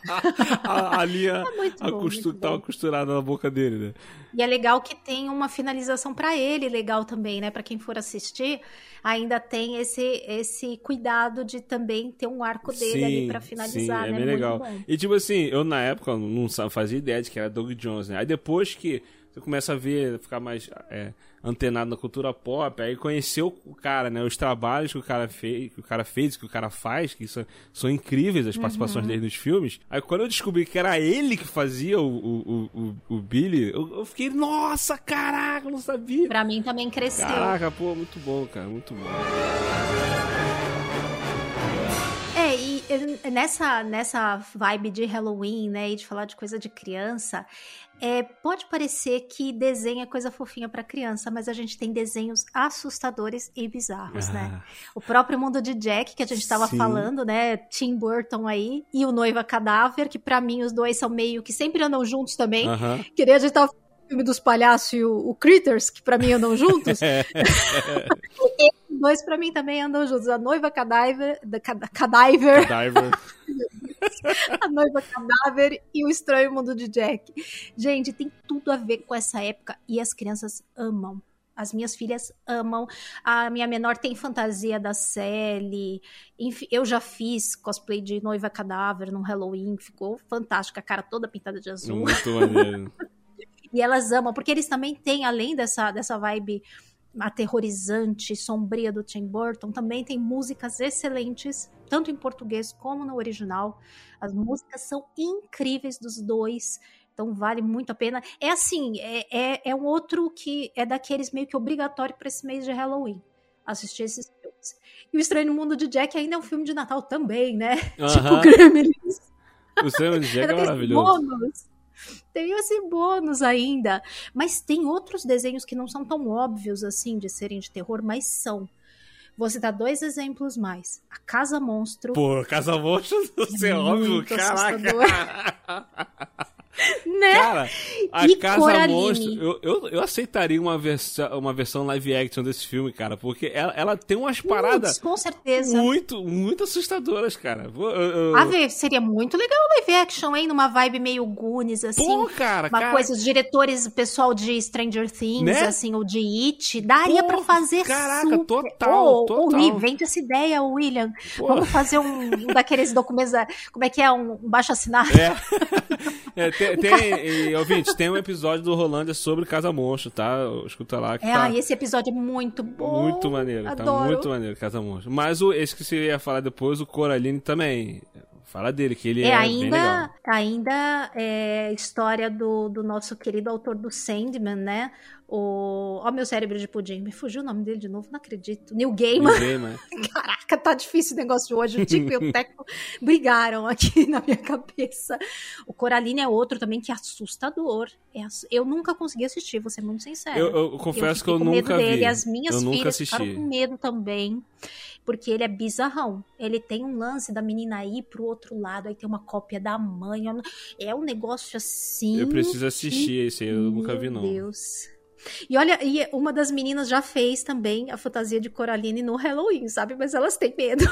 a, a linha É a bom, costu- bom. tava costurada na boca dele, né? E é legal que tem uma finalização pra ele, legal também, né? Pra quem for assistir, ainda tem esse esse cuidado de também ter um arco dele ali pra finalizar, sim, é né? bem Muito legal. bom. E tipo assim, eu na época não fazia ideia de que era Doug Jones, né? Aí depois que você começa a ver, ficar mais é, antenado na cultura pop, aí conheceu o cara, né? Os trabalhos que o cara fez, que o cara fez, que o cara faz, que são, são incríveis as participações Uhum. dele nos filmes. Aí quando eu descobri que era ele que fazia o, o, o, o Billy, eu, eu fiquei, nossa, caraca, eu não sabia. Pra mim também cresceu. Caraca, pô, muito bom, cara, muito bom. Nessa, nessa vibe de Halloween, né, e de falar de coisa de criança, é, pode parecer que desenho é coisa fofinha pra criança, mas a gente tem desenhos assustadores e bizarros, né? Ah, O próprio mundo de Jack, que a gente tava Sim. falando, né, Tim Burton aí, e o Noiva Cadáver, que pra mim os dois são meio que sempre andam juntos também. Aham. Que nem a gente tava filme dos palhaços e o, o Critters, que pra mim andam juntos. Os dois pra mim também andam juntos. A Noiva Cadáver, da Cada- Cadáver Diver. A Noiva Cadáver e O Estranho Mundo de Jack. Gente, tem tudo a ver com essa época e as crianças amam. As minhas filhas amam. A minha menor tem fantasia da Sally. Enfim, eu já fiz cosplay de Noiva Cadáver no Halloween. Ficou fantástico. A cara toda pintada de azul. Muito maneiro. E elas amam, porque eles também têm, além dessa, dessa vibe aterrorizante, sombria do Tim Burton, também tem músicas excelentes, tanto em português como no original. As músicas são incríveis dos dois, então vale muito a pena. É assim, é, é, é um outro que é daqueles meio que obrigatório para esse mês de Halloween. Assistir esses filmes. E o Estranho Mundo de Jack ainda é um filme de Natal também, né? Tipo Aham. Gremlins. O Sam Jack é Ainda tem esse maravilhoso. bônus. Tem esse bônus ainda. Mas tem outros desenhos que não são tão óbvios assim de serem de terror, mas são. Vou citar dois exemplos mais. A Casa Monstro. Pô, Casa Monstro, isso é óbvio, caraca. né? Cara, a E Casa Coraline. Monstro, eu, eu, eu aceitaria uma, versa, uma versão live action desse filme, cara, porque ela, ela tem umas paradas com certeza. muito, muito assustadoras, cara. Eu- eu- A ver, seria muito legal live action, hein? Numa vibe meio Goonies, assim. Pô, cara, uma cara. coisa, os diretores, o pessoal de Stranger Things, Né? assim, ou de It, daria Pô, pra fazer caraca, super. total, ô, total. Ri, vende essa ideia, William. Pô. Vamos fazer um, um daqueles documentos, como é que é, um, um baixo assinado. É. É, tem, tem, e, ouvintes, tem um episódio do Rolândia sobre Casa Monstro, tá? Escuta lá que É, tá ah, esse episódio é muito bom. muito maneiro, tá Adoro. muito maneiro Casa Monstro. Mas o, esse que você ia falar depois, o Coraline também. Fala dele, que ele é, É, ainda, ainda é história do, do nosso querido autor do Sandman, né? O. Ó, meu cérebro de pudim. Me fugiu o nome dele de novo, não acredito. Neil Gaiman. Ninguém, mas... Caraca, tá difícil o negócio de hoje. O Tico e o Teco brigaram aqui na minha cabeça. O Coraline é outro também que é assustador. É ass- Eu nunca consegui assistir, vou ser muito sincera. Eu, eu confesso que eu com medo nunca dele. vi. As minhas eu filhas ficaram com medo também. Porque ele é bizarrão. Ele tem um lance da menina ir pro outro lado, aí tem uma cópia da mãe. É um negócio assim. Eu preciso assistir esse aí, eu nunca vi, não. Meu Deus. E olha, e uma das meninas já fez também a fantasia de Coraline no Halloween, sabe? Mas elas têm medo.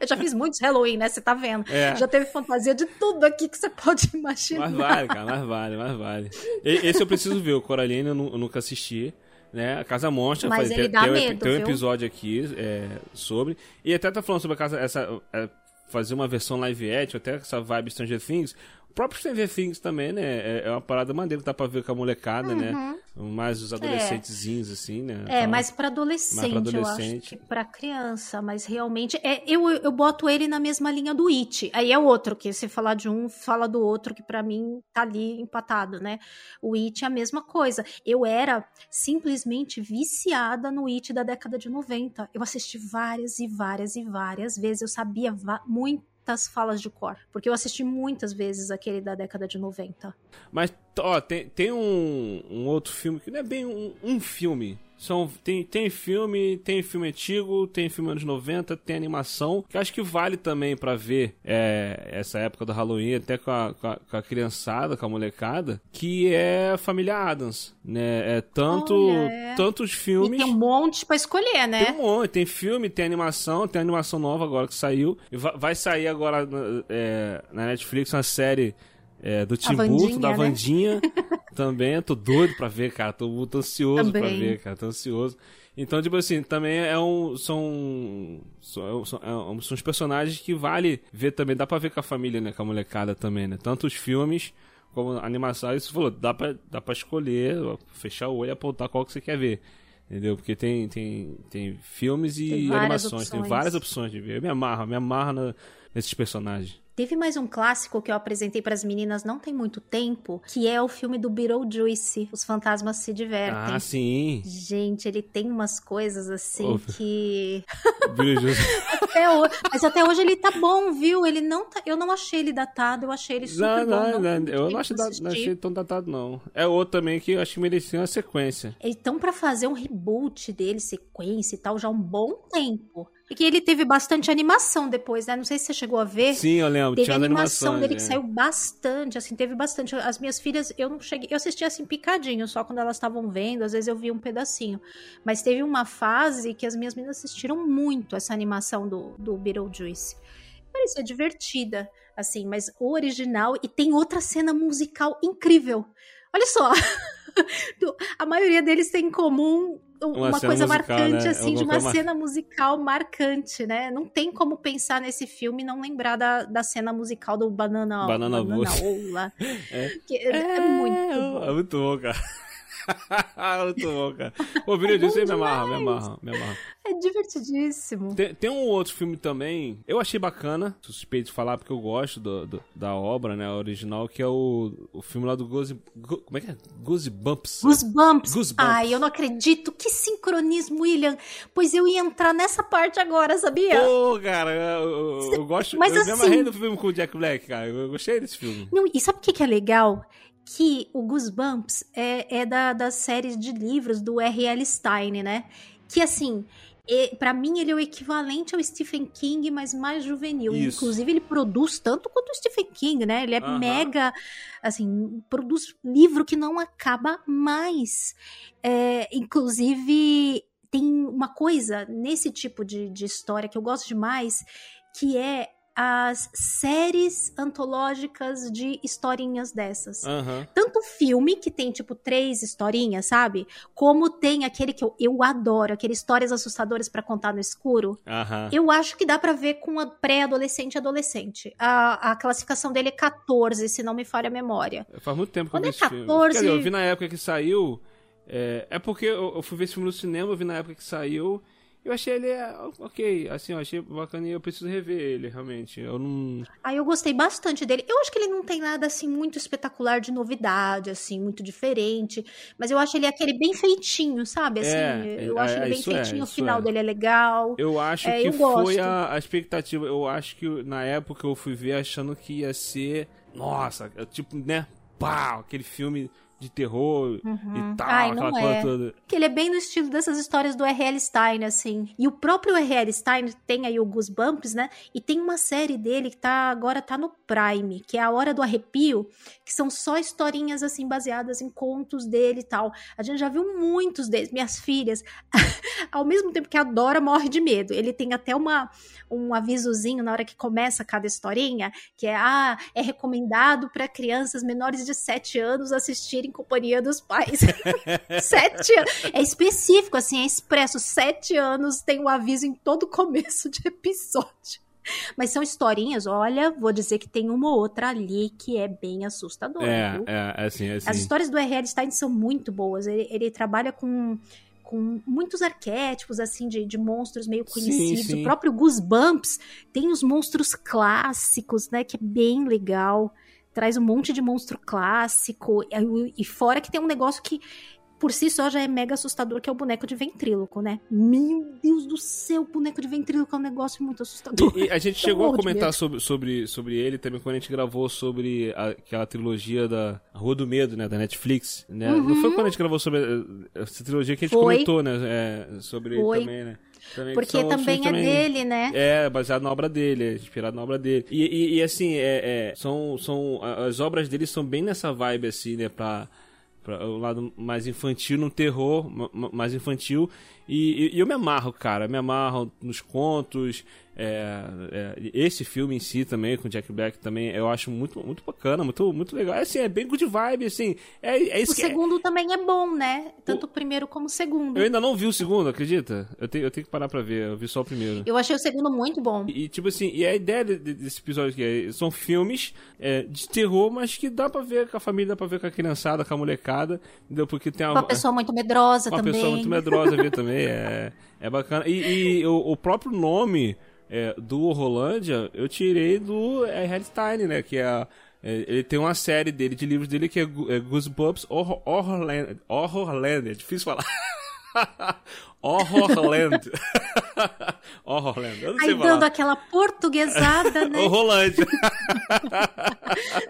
Eu já fiz muitos Halloween, né? Você tá vendo? É. Já teve fantasia de tudo aqui que você pode imaginar. Mas vale, cara, mas vale, mas vale. E- Esse eu preciso ver, o Coraline eu, eu nunca assisti. né? A Casa Monstra. Mas faz- ele tem, dá tem, medo, tem um episódio aqui é, sobre. E até tá falando sobre a casa. Essa, é, fazer uma versão live action, até essa vibe Stranger Things. O próprio Stranger Things também, né? É, é uma parada maneira que dá pra ver com a molecada, né? Mais os adolescentezinhos, assim, né? Uhum. É, Então, mais pra adolescente, mais pra eu acho adolescente. que pra criança, mas realmente é, eu, eu boto ele na mesma linha do It. Aí é outro, que se falar de um, fala do outro, que pra mim tá ali empatado, né? O It é a mesma coisa. Eu era simplesmente viciada no It da década de 90. Eu assisti várias e várias e várias vezes. Eu sabia va- muitas falas de cor, porque eu assisti muitas vezes aquele da década de 90. Mas, ó, tem, tem um, um outro filme que não é bem um, um filme. São, tem, tem filme, tem filme antigo, tem filme anos 90, tem animação, que acho que vale também pra ver é, essa época do Halloween, até com a, com, a, com a criançada, com a molecada, que é a Família Adams, né? É tanto, Olha, é. tantos E filmes... tem um monte pra escolher, né? Tem um monte, tem filme, tem animação, tem animação nova agora que saiu. E va- vai sair agora é, na Netflix uma série é, do Tim Burton, da né? Vandinha. também, tô doido pra ver, cara. Tô muito ansioso pra Também. ver, cara. Tô ansioso. Então, tipo assim, também é um. São. São, são, é são os personagens que vale ver também. Dá pra ver com a família, né? Com a molecada também, né? Tanto os filmes como a animação. Isso falou, dá pra, dá pra escolher, fechar o olho e apontar qual que você quer ver. Entendeu? Porque tem, tem, tem filmes e Tem animações, tem opções. várias opções de ver. Eu me amarro, me amarro na- nesses personagens. Teve mais um clássico que eu apresentei para as meninas não tem muito tempo, que é o filme do Beetlejuice, Os Fantasmas se Divertem. Ah, sim. Gente, ele tem umas coisas assim Ô. que. Beetlejuice. Até Mas até hoje ele tá bom, viu? Ele não tá... Eu não achei ele datado, eu achei ele super Não, bom. não, não, muito eu não achei, da- não achei tão datado, não. É outro também que eu acho que merecia uma sequência. Então, pra fazer um reboot dele, sequência e tal, já há um bom tempo. E que ele teve bastante animação depois, né? Não sei se você chegou a ver. Sim, eu lembro, Teve tinha animação animações. dele que é. saiu bastante, assim, teve bastante. As minhas filhas, eu não cheguei, eu assisti assim picadinho, só quando elas estavam vendo, às vezes eu via um pedacinho. Mas teve uma fase que as minhas meninas assistiram muito essa animação do, do Beetlejuice. Parecia divertida, assim, mas o original, e tem outra cena musical incrível. Olha só, a maioria deles tem em comum uma, Uma coisa musical, marcante, né? assim, de Alguma uma coisa mar- cena musical marcante, né? Não tem como pensar nesse filme e não lembrar da, da cena musical do Banana Banana Voz. Ola. É. Que é, é muito É, bom. é muito bom, cara. muito bom, cara. O Beetlejuice aí me amarra, me amarra, me amarra. É divertidíssimo. Tem, tem um outro filme também, eu achei bacana, suspeito de falar porque eu gosto do, do- da obra, né, original, que é o, o filme lá do Goose... Go- como é que é? Goosebumps. Goosebumps. Goosebumps. Ai, eu não acredito. Que sincronismo, William. Pois eu ia entrar nessa parte agora, sabia? Pô, cara, eu, eu- eu gosto... Mas eu me assim- amarrei no filme com o Jack Black, cara, eu gostei desse filme. Não, e sabe o que, que é legal? Que o Goosebumps é, é da, das séries de livros do R.L. Stein, né? Que assim, é, para mim ele é o equivalente ao Stephen King, mas mais juvenil. Isso. Inclusive, ele produz tanto quanto o Stephen King, né? Ele é Aham. mega, assim, produz livro que não acaba mais. É, inclusive, tem uma coisa nesse tipo de, de história que eu gosto demais, que é as séries antológicas de historinhas dessas. Aham. Tanto filme, que tem tipo três historinhas, sabe? Como tem aquele que eu, eu adoro, aquele Histórias Assustadoras pra Contar no Escuro. Aham. Eu acho que dá pra ver com a pré-adolescente e adolescente. A, a classificação dele é 14, se não me falha a memória. Faz muito tempo que eu Quando vi é esse filme. 14 Quer dizer, eu vi na época que saiu. É, é porque eu, eu fui ver esse filme no cinema, eu vi na época que saiu. Eu achei ele é, ok, assim, eu achei bacana e eu preciso rever ele, realmente. Eu não. Aí eu gostei bastante dele. Eu acho que ele não tem nada assim muito espetacular de novidade, assim, muito diferente. Mas eu acho ele aquele bem feitinho, sabe? Assim, É, eu é, acho ele bem isso é, feitinho. o isso final é. dele é legal. Eu acho É, que eu foi a, a expectativa. Eu acho que na época eu fui ver achando que ia ser. Nossa, tipo, né? Pá, aquele filme de terror e tal, Ai, aquela não coisa é. toda. Que ele é bem no estilo dessas histórias do R.L. Stein, assim. E o próprio R.L. Stein tem aí o Goosebumps, né? E tem uma série dele que tá agora tá no Prime, que é A Hora do Arrepio, que são só historinhas, assim, baseadas em contos dele e tal. A gente já viu muitos deles. Minhas filhas, ao mesmo tempo que a Dora morre de medo, ele tem até uma, um avisozinho na hora que começa cada historinha, que é, ah, é recomendado para crianças menores de 7 anos assistirem companhia dos pais. sete anos. É específico, assim, é expresso. Sete anos tem o um aviso em todo começo de episódio. Mas são historinhas, olha, vou dizer que tem uma ou outra ali que é bem assustadora. É, é, é assim, é assim. As histórias do R.L. Stein são muito boas. Ele, ele trabalha com, com muitos arquétipos, assim, de, de monstros meio conhecidos. sim. O próprio Goosebumps tem os monstros clássicos, né? Que é bem legal. Traz um monte de monstro clássico. E, fora que tem um negócio que por si só já é mega assustador, que é o boneco de ventríloco, né? Meu Deus do céu, o boneco de ventríloco é um negócio muito assustador. E, e a gente chegou a comentar sobre, sobre, sobre ele também quando a gente gravou sobre a- aquela trilogia da Rua do Medo, né? Da Netflix. Né? Não foi quando a gente gravou sobre eh, essa trilogia que a gente Uhum. Foi. comentou, né? É, sobre Foi. ele também, né? Também, Porque também é filmes dele, né? É, baseado na obra dele, é inspirado na obra dele. E, e- e, assim, é, é, são, são, as obras dele são bem nessa vibe, assim, né? Pra, pra o lado mais infantil, no terror ma- ma- mais infantil. E, e- e eu me amarro, cara. Me amarro nos contos. é, é, esse filme em si também, com Jack Black também, eu acho muito, muito bacana, muito, muito legal. É, assim, é bem good vibe, assim. É, é O isso que é- segundo também é bom, né? Tanto o primeiro como o segundo. Eu ainda não vi o segundo, acredita? Eu tenho, eu tenho que parar pra ver, eu vi só o primeiro. Eu achei o segundo muito bom. E, tipo assim, e a ideia de- de- desse episódio aqui é, são filmes é, de terror, mas que dá pra ver com a família, dá pra ver com a criançada, com a molecada, entendeu? Porque tem uma, Uma pessoa muito medrosa uma também. pessoa muito medrosa ver também, é, é bacana. E, e o, o próprio nome é, do Rolândia, eu tirei do R.L. Stein, né? Que é, é, ele tem uma série dele, de livros dele, que é, é Goosebumps Horror, Horrorland. Horrorland, é difícil falar. Horrorland. Horrorland. Eu não sei Aí falar. dando aquela portuguesada, né? Horrorlândia.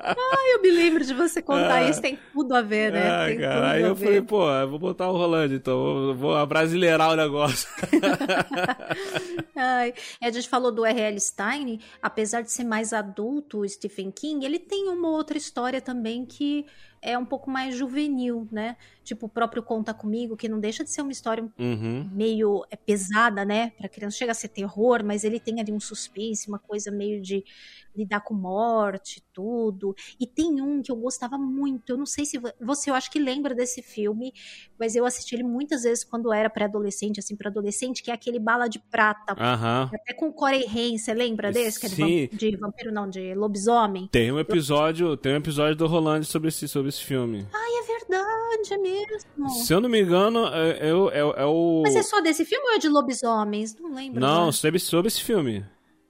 Ai, eu me lembro de você contar isso, tem tudo a ver, né? Ah, tem cara, aí eu ver. falei, pô, eu vou botar o Rolândia, então, vou, vou abrasileirar o negócio. Ai, a gente falou do R.L. Stein, apesar de ser mais adulto, o Stephen King, ele tem uma outra história também que é um pouco mais juvenil, né? Tipo, o próprio Conta Comigo, que não deixa de ser uma história Uhum. Meio é, pesada, né? Pra criança chega a ser terror, mas ele tem ali um suspense, uma coisa meio de lidar com morte, tudo. E tem um que eu gostava muito, eu não sei se vo- você, eu acho que lembra desse filme, mas eu assisti ele muitas vezes quando era pré-adolescente, assim, para adolescente, que é aquele Bala de Prata. Aham. Até com o Corey Haim, você lembra desse? Que é de, Sim. vamp- de vampiro, não, de lobisomem. Tem um episódio, tem um episódio do Rolândia sobre esse, sobre esse filme. Ai, é verdade, é mesmo. Se eu não me engano, é, é o- é é o. Mas é só desse filme ou é de lobisomens? Não lembro. Não, agora. sobre, sobre esse filme.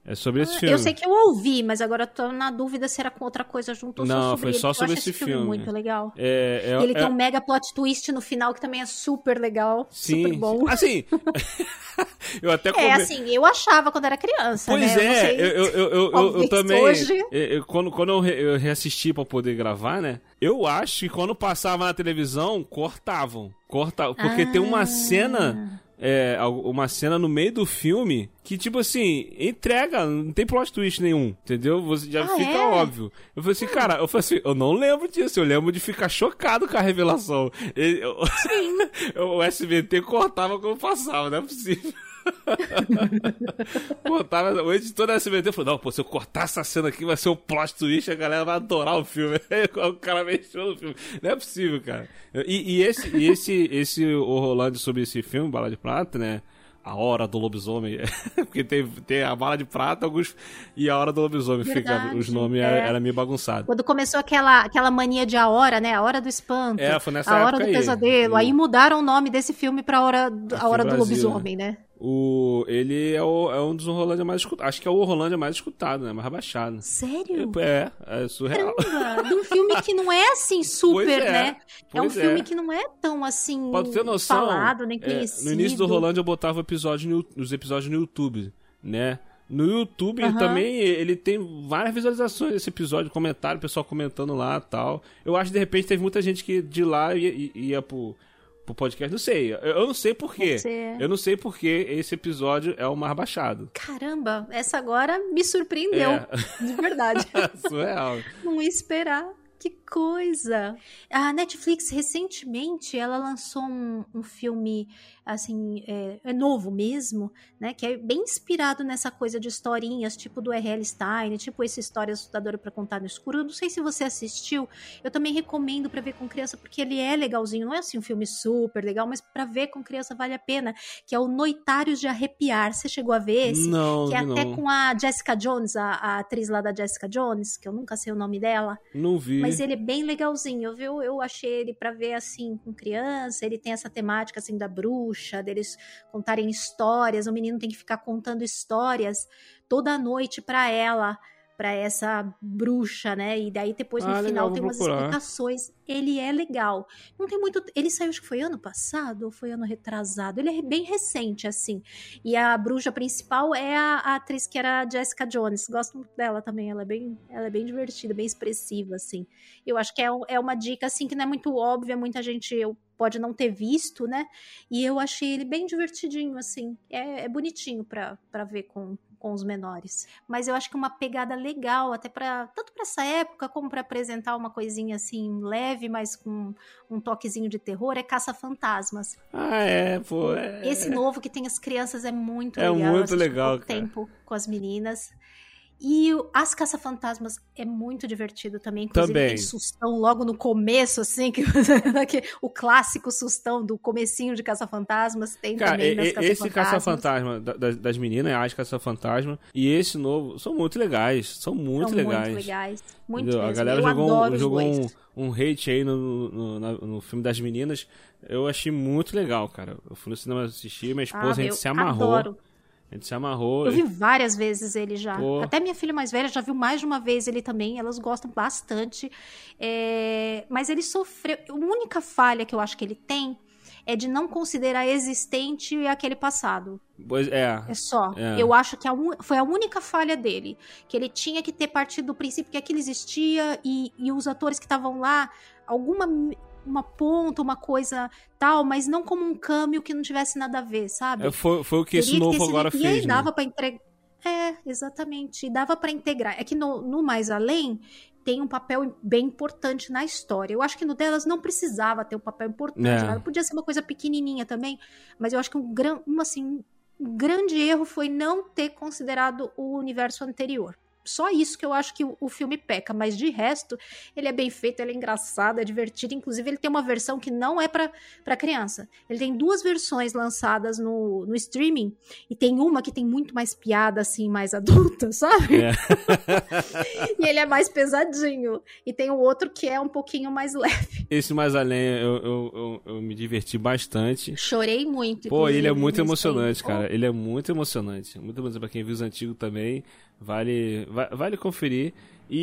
É sobre esse Ah, filme. Eu sei que eu ouvi, mas agora eu tô na dúvida se era com outra coisa junto ou Não, só sobre foi ele, só eu sobre esse filme. muito legal. É, é, ele é- tem um mega plot twist no final que também é super legal, Sim, super bom. Assim, eu até É, come- assim, eu achava quando era criança, Pois né? É, eu, eu, eu, eu- eu, também. hoje. eu- quando quando eu, re- eu reassisti pra poder gravar, né? Eu acho que quando passava na televisão, cortavam. Cortavam. Porque tem uma Ah. cena. É, uma cena no meio do filme que, tipo assim, entrega, não tem plot twist nenhum, entendeu? Você já Ah, fica é? óbvio. Eu falei assim, cara, eu falei assim, eu não lembro disso, eu lembro de ficar chocado com a revelação. E- eu- o SBT cortava quando passava, não é possível. Cortava, o editor da SBT falou: Não, pô, se eu cortar essa cena aqui vai ser o plot twist, a galera vai adorar o filme. O cara mexeu no filme. Não é possível, cara. E, e esse, e esse, esse o Rolando sobre esse filme, Bala de Prata, né? A Hora do Lobisomem. Porque tem, tem a Bala de Prata alguns, e a Hora do Lobisomem. Fica, Verdade, os nomes é. eram era meio bagunçados. Quando começou aquela, aquela mania de A Hora, né? A Hora do Espanto. É, foi nessa A Hora do aí. Pesadelo. Aí mudaram o nome desse filme pra Hora, a hora no do Brasil, Lobisomem, né? O, ele é, o, é um dos Rolândia mais escutados. Acho que é o Rolândia mais escutado, né? Mais baixado. Sério? É, é surreal. Caramba, de um filme que não é assim super, é, né? É um pois é. filme que não é tão assim Pode ter noção. falado, nem é, conhecido. no início do Rolândia eu botava episódio no, os episódios no YouTube, né? No YouTube Aham. também ele tem várias visualizações desse episódio, comentário, pessoal comentando lá e tal. Eu acho que de repente teve muita gente que de lá ia, ia, ia pro, pro podcast. Não sei. Eu, eu não sei porquê. Pode ser. Eu não sei porque esse episódio é o mais baixado. Caramba, essa agora me surpreendeu. É. De verdade. Surreal. não ia esperar. que coisa! A Netflix, recentemente, ela lançou um, um filme, assim, é, é novo mesmo, né? Que é bem inspirado nessa coisa de historinhas, tipo do R.L. Stein, tipo essa história assustadora para contar no escuro. Eu não sei se você assistiu, eu também recomendo para ver com criança, porque ele é legalzinho. Não é, assim, um filme super legal, mas para ver com criança vale a pena. Que é o Noitários de Arrepiar. Você chegou a ver esse? Não, que é vi até não. com a Jessica Jones, a, a atriz lá da Jessica Jones, que eu nunca sei o nome dela. Não vi. Mas ele é bem legalzinho, viu? Eu achei ele pra ver assim com criança. Ele tem essa temática assim da bruxa, deles contarem histórias. O menino tem que ficar contando histórias toda noite pra ela, pra essa bruxa, né? E daí depois no Ah, final tem umas procurar. explicações. Ele é legal. Não tem muito. Ele saiu, acho que foi ano passado ou foi ano retrasado. Ele é bem recente, assim. E a bruxa principal é a, a atriz que era a Jessica Jones. Gosto muito dela também. Ela é bem, ela é bem divertida, bem expressiva, assim. Eu acho que é, é uma dica, assim, que não é muito óbvia. Muita gente eu- pode não ter visto, né? E eu achei ele bem divertidinho, assim. É, é bonitinho pra, pra ver com, com os menores. Mas eu acho que uma pegada legal, até para tanto pra essa época, como pra apresentar uma coisinha assim leve, mas com um toquezinho de terror, é Caça-Fantasmas. Ah, é, pô. É... Esse novo que tem as crianças é muito É legal. eu muito legal, cara. tempo com as meninas. E As Caça-Fantasmas é muito divertido também. Inclusive, Também. tem sustão logo no começo, assim, que, o clássico sustão do comecinho de Caça-Fantasmas tem Cara, também nas e- esse Caça-Fantasmas. caça-fantasma da- das, das meninas, as caça-fantasma, e esse novo são muito legais. São muito São legais. muito legais. Muito Entendeu? A mesmo. galera Eu jogou, um, jogou um, um hate aí no, no, no filme das meninas. Eu achei muito legal, cara. Eu fui no cinema assistir, minha esposa, Ah, a gente eu se amarrou. adoro. Gente se amarrou. Eu vi várias vezes ele já. Pô. Até minha filha mais velha já viu mais de uma vez ele também. Elas gostam bastante. É, Mas ele sofreu. A única falha que eu acho que ele tem é de não considerar existente aquele passado. Pois é. É só. É. Eu acho que a un- foi a única falha dele. Que ele tinha que ter partido do princípio que aquilo existia e, e os atores que estavam lá, alguma uma ponta, uma coisa tal, mas não como um câmbio que não tivesse nada a ver, sabe? É, foi, foi o que esse Teria que novo sido- agora e fez. aí né? dava pra entregar. É, exatamente. E dava pra integrar. É que no, no Mais Além tem um papel bem importante na história. Eu acho que no delas não precisava ter um papel importante. É. Podia ser uma coisa pequenininha também, mas eu acho que um, gran, um, assim, um grande erro foi não ter considerado o universo anterior. Só isso que eu acho que o, filme peca, mas de resto, ele é bem feito, ele é engraçado, é divertido. Inclusive, ele tem uma versão que não é pra pra criança. Ele tem duas versões lançadas no, no streaming, e tem uma que tem muito mais piada, assim, mais adulta, sabe? É. e ele é mais pesadinho. E tem o outro que é um pouquinho mais leve. Esse mais além, eu, eu, eu, eu me diverti bastante. Chorei muito. Pô, ele é muito emocionante, cara. Ele é muito emocionante. Muito emocionante pra quem viu os antigos também. Vale, va- vale conferir. E,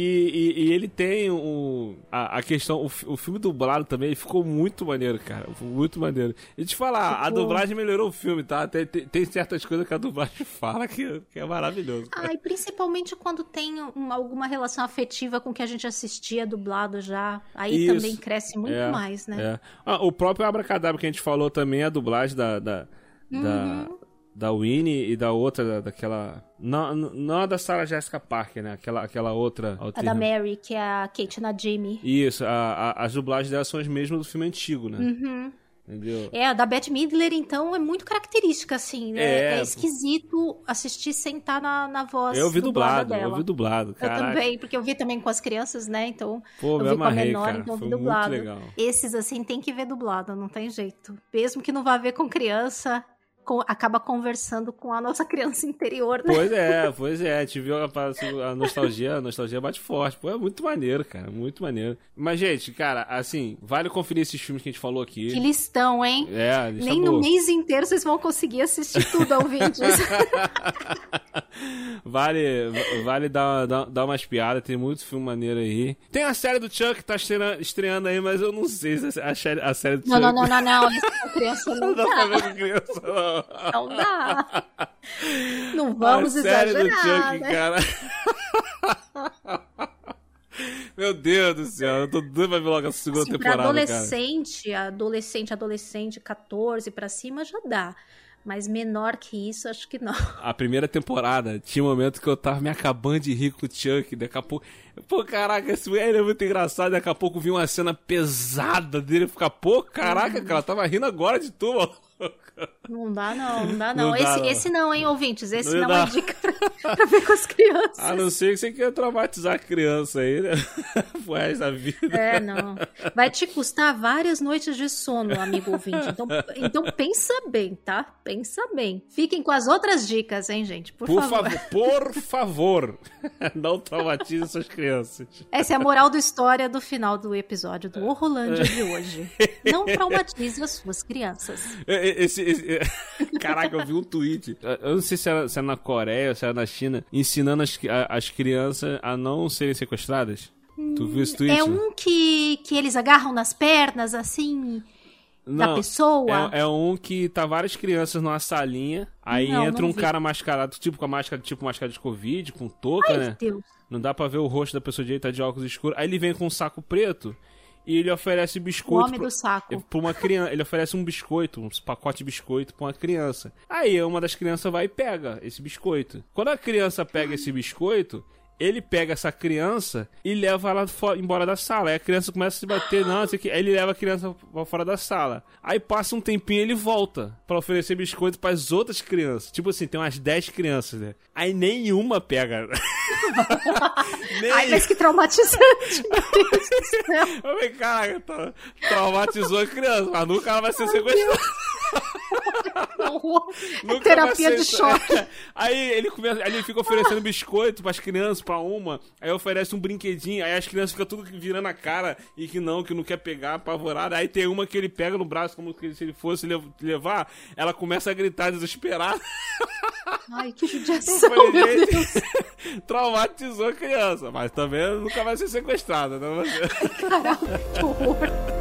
e- e ele tem o, a, a questão, o, o filme dublado também ficou muito maneiro, cara. Muito maneiro. E te falar, a dublagem melhorou o filme, tá? Tem, tem, tem certas coisas que a dublagem fala que, que é maravilhoso. cara. Ah, e principalmente quando tem um- alguma relação afetiva com o que a gente assistia dublado já. Aí Isso. também cresce muito É, mais, né? É. Ah, o próprio Abracadabra que a gente falou também é a dublagem da. da, da, da Winnie e da outra, da- daquela. Não, não a da Sarah Jessica Parker, né? Aquela, aquela outra. A da Mary, que é a Kate Najimy. Isso, a, a- as dublagens delas são as mesmas do filme antigo, né? Uhum. Entendeu? É, a da Bette Midler, então, é muito característica, assim, né? É. É, esquisito assistir sem estar na, na voz Eu vi dublada dublado, dela. eu vi dublado, Eu cara. também, porque eu vi também com as crianças, né? Então, Pô, eu vi com a menor, cara. então eu vi Foi dublado. legal. Esses, assim, tem que ver dublado, não tem jeito. Mesmo que não vá ver com criança, acaba conversando com a nossa criança interior, né? Pois é, pois é, viu a, a nostalgia, a nostalgia bate forte. Pô, é muito maneiro, cara, muito maneiro. Mas, gente, cara, assim, vale conferir esses filmes que a gente falou aqui. Que listão, hein? É, Nem no mês inteiro vocês vão conseguir assistir tudo, ouvintes. vale vale dar, dar, dar umas piadas, tem muito filme maneiro aí. Tem a série do Chuck que tá estreando, estreando aí, mas eu não sei se a série, a série do não, Chuck... não, não, não, não. Com criança não Não dá pra dá. ver com criança, não. Não dá. Não vamos a série do exagerar, Chuck, né? cara. Meu Deus do céu, eu tô doido pra ver logo a segunda Assim, pra temporada, cara. adolescente, adolescente, adolescente, 14 pra cima já dá. Mas menor que isso, acho que não. A primeira temporada, tinha um momento que eu tava me acabando de rir com o Chuck, daqui a pouco... Pô, caraca, esse ele é muito engraçado, daqui a pouco vi uma cena pesada dele, ficar, pô, caraca, cara, tava rindo agora de tu, mano. Não dá não, não dá não. Não dá, esse, não. esse não, hein, ouvintes? Esse Não não, dá. é dica pra, pra ver com as crianças. A não ser que você queira traumatizar a criança aí, né? Pro resto da vida. É, não. Vai te custar várias noites de sono, amigo ouvinte. Então, então pensa bem, tá? Pensa bem. Fiquem com as outras dicas, hein, gente? Por, Por favor. favor, por favor, não traumatize suas crianças. Essa é a moral da história do final do episódio do Horrolândia de hoje. Não traumatize as suas crianças. É, é, Esse, esse- Caraca, eu vi um tweet. Eu não sei se era, se era na Coreia ou se era na China, ensinando as, a- as crianças a não serem sequestradas. Tu viu esse tweet? É um que, que eles agarram nas pernas, assim, da Não, pessoa. É, é um que tá várias crianças numa salinha, aí Não, entra não um vi. cara mascarado, tipo com a máscara, tipo máscara de Covid, com touca, Ai, né? Deus. Não dá pra ver o rosto da pessoa direita, tá de óculos escuros. Aí ele vem com um saco preto e ele oferece O biscoito. homem pra- do saco. Pra uma criança, ele oferece um biscoito, um pacote de biscoito pra uma criança. Aí uma das crianças vai e pega esse biscoito. Quando a criança pega esse biscoito, ele pega essa criança e leva ela embora da sala. Aí a criança começa a se bater, não, sei o que. Aí ele leva a criança pra fora da sala. Aí passa um tempinho e ele volta pra oferecer biscoito pras outras crianças. Tipo assim, tem umas 10 crianças, né? Aí nenhuma pega. Nem... Ai, mas que traumatizante, meu Deus do céu. Eu falei, caraca, tra- traumatizou a criança, mas nunca ela vai ser sequestrada. É terapia de choque. Aí ele começa, aí ele fica oferecendo biscoito pras crianças, pra uma, aí oferece um brinquedinho, aí as crianças ficam tudo virando a cara e que não, que não quer pegar, apavorada. Aí tem uma que ele pega no braço, como se ele fosse lev- levar, ela começa a gritar desesperada. Ai, que judiação, falei, meu Deus. traumatizou a criança, mas também nunca vai ser sequestrada, ser. Caralho, que horror.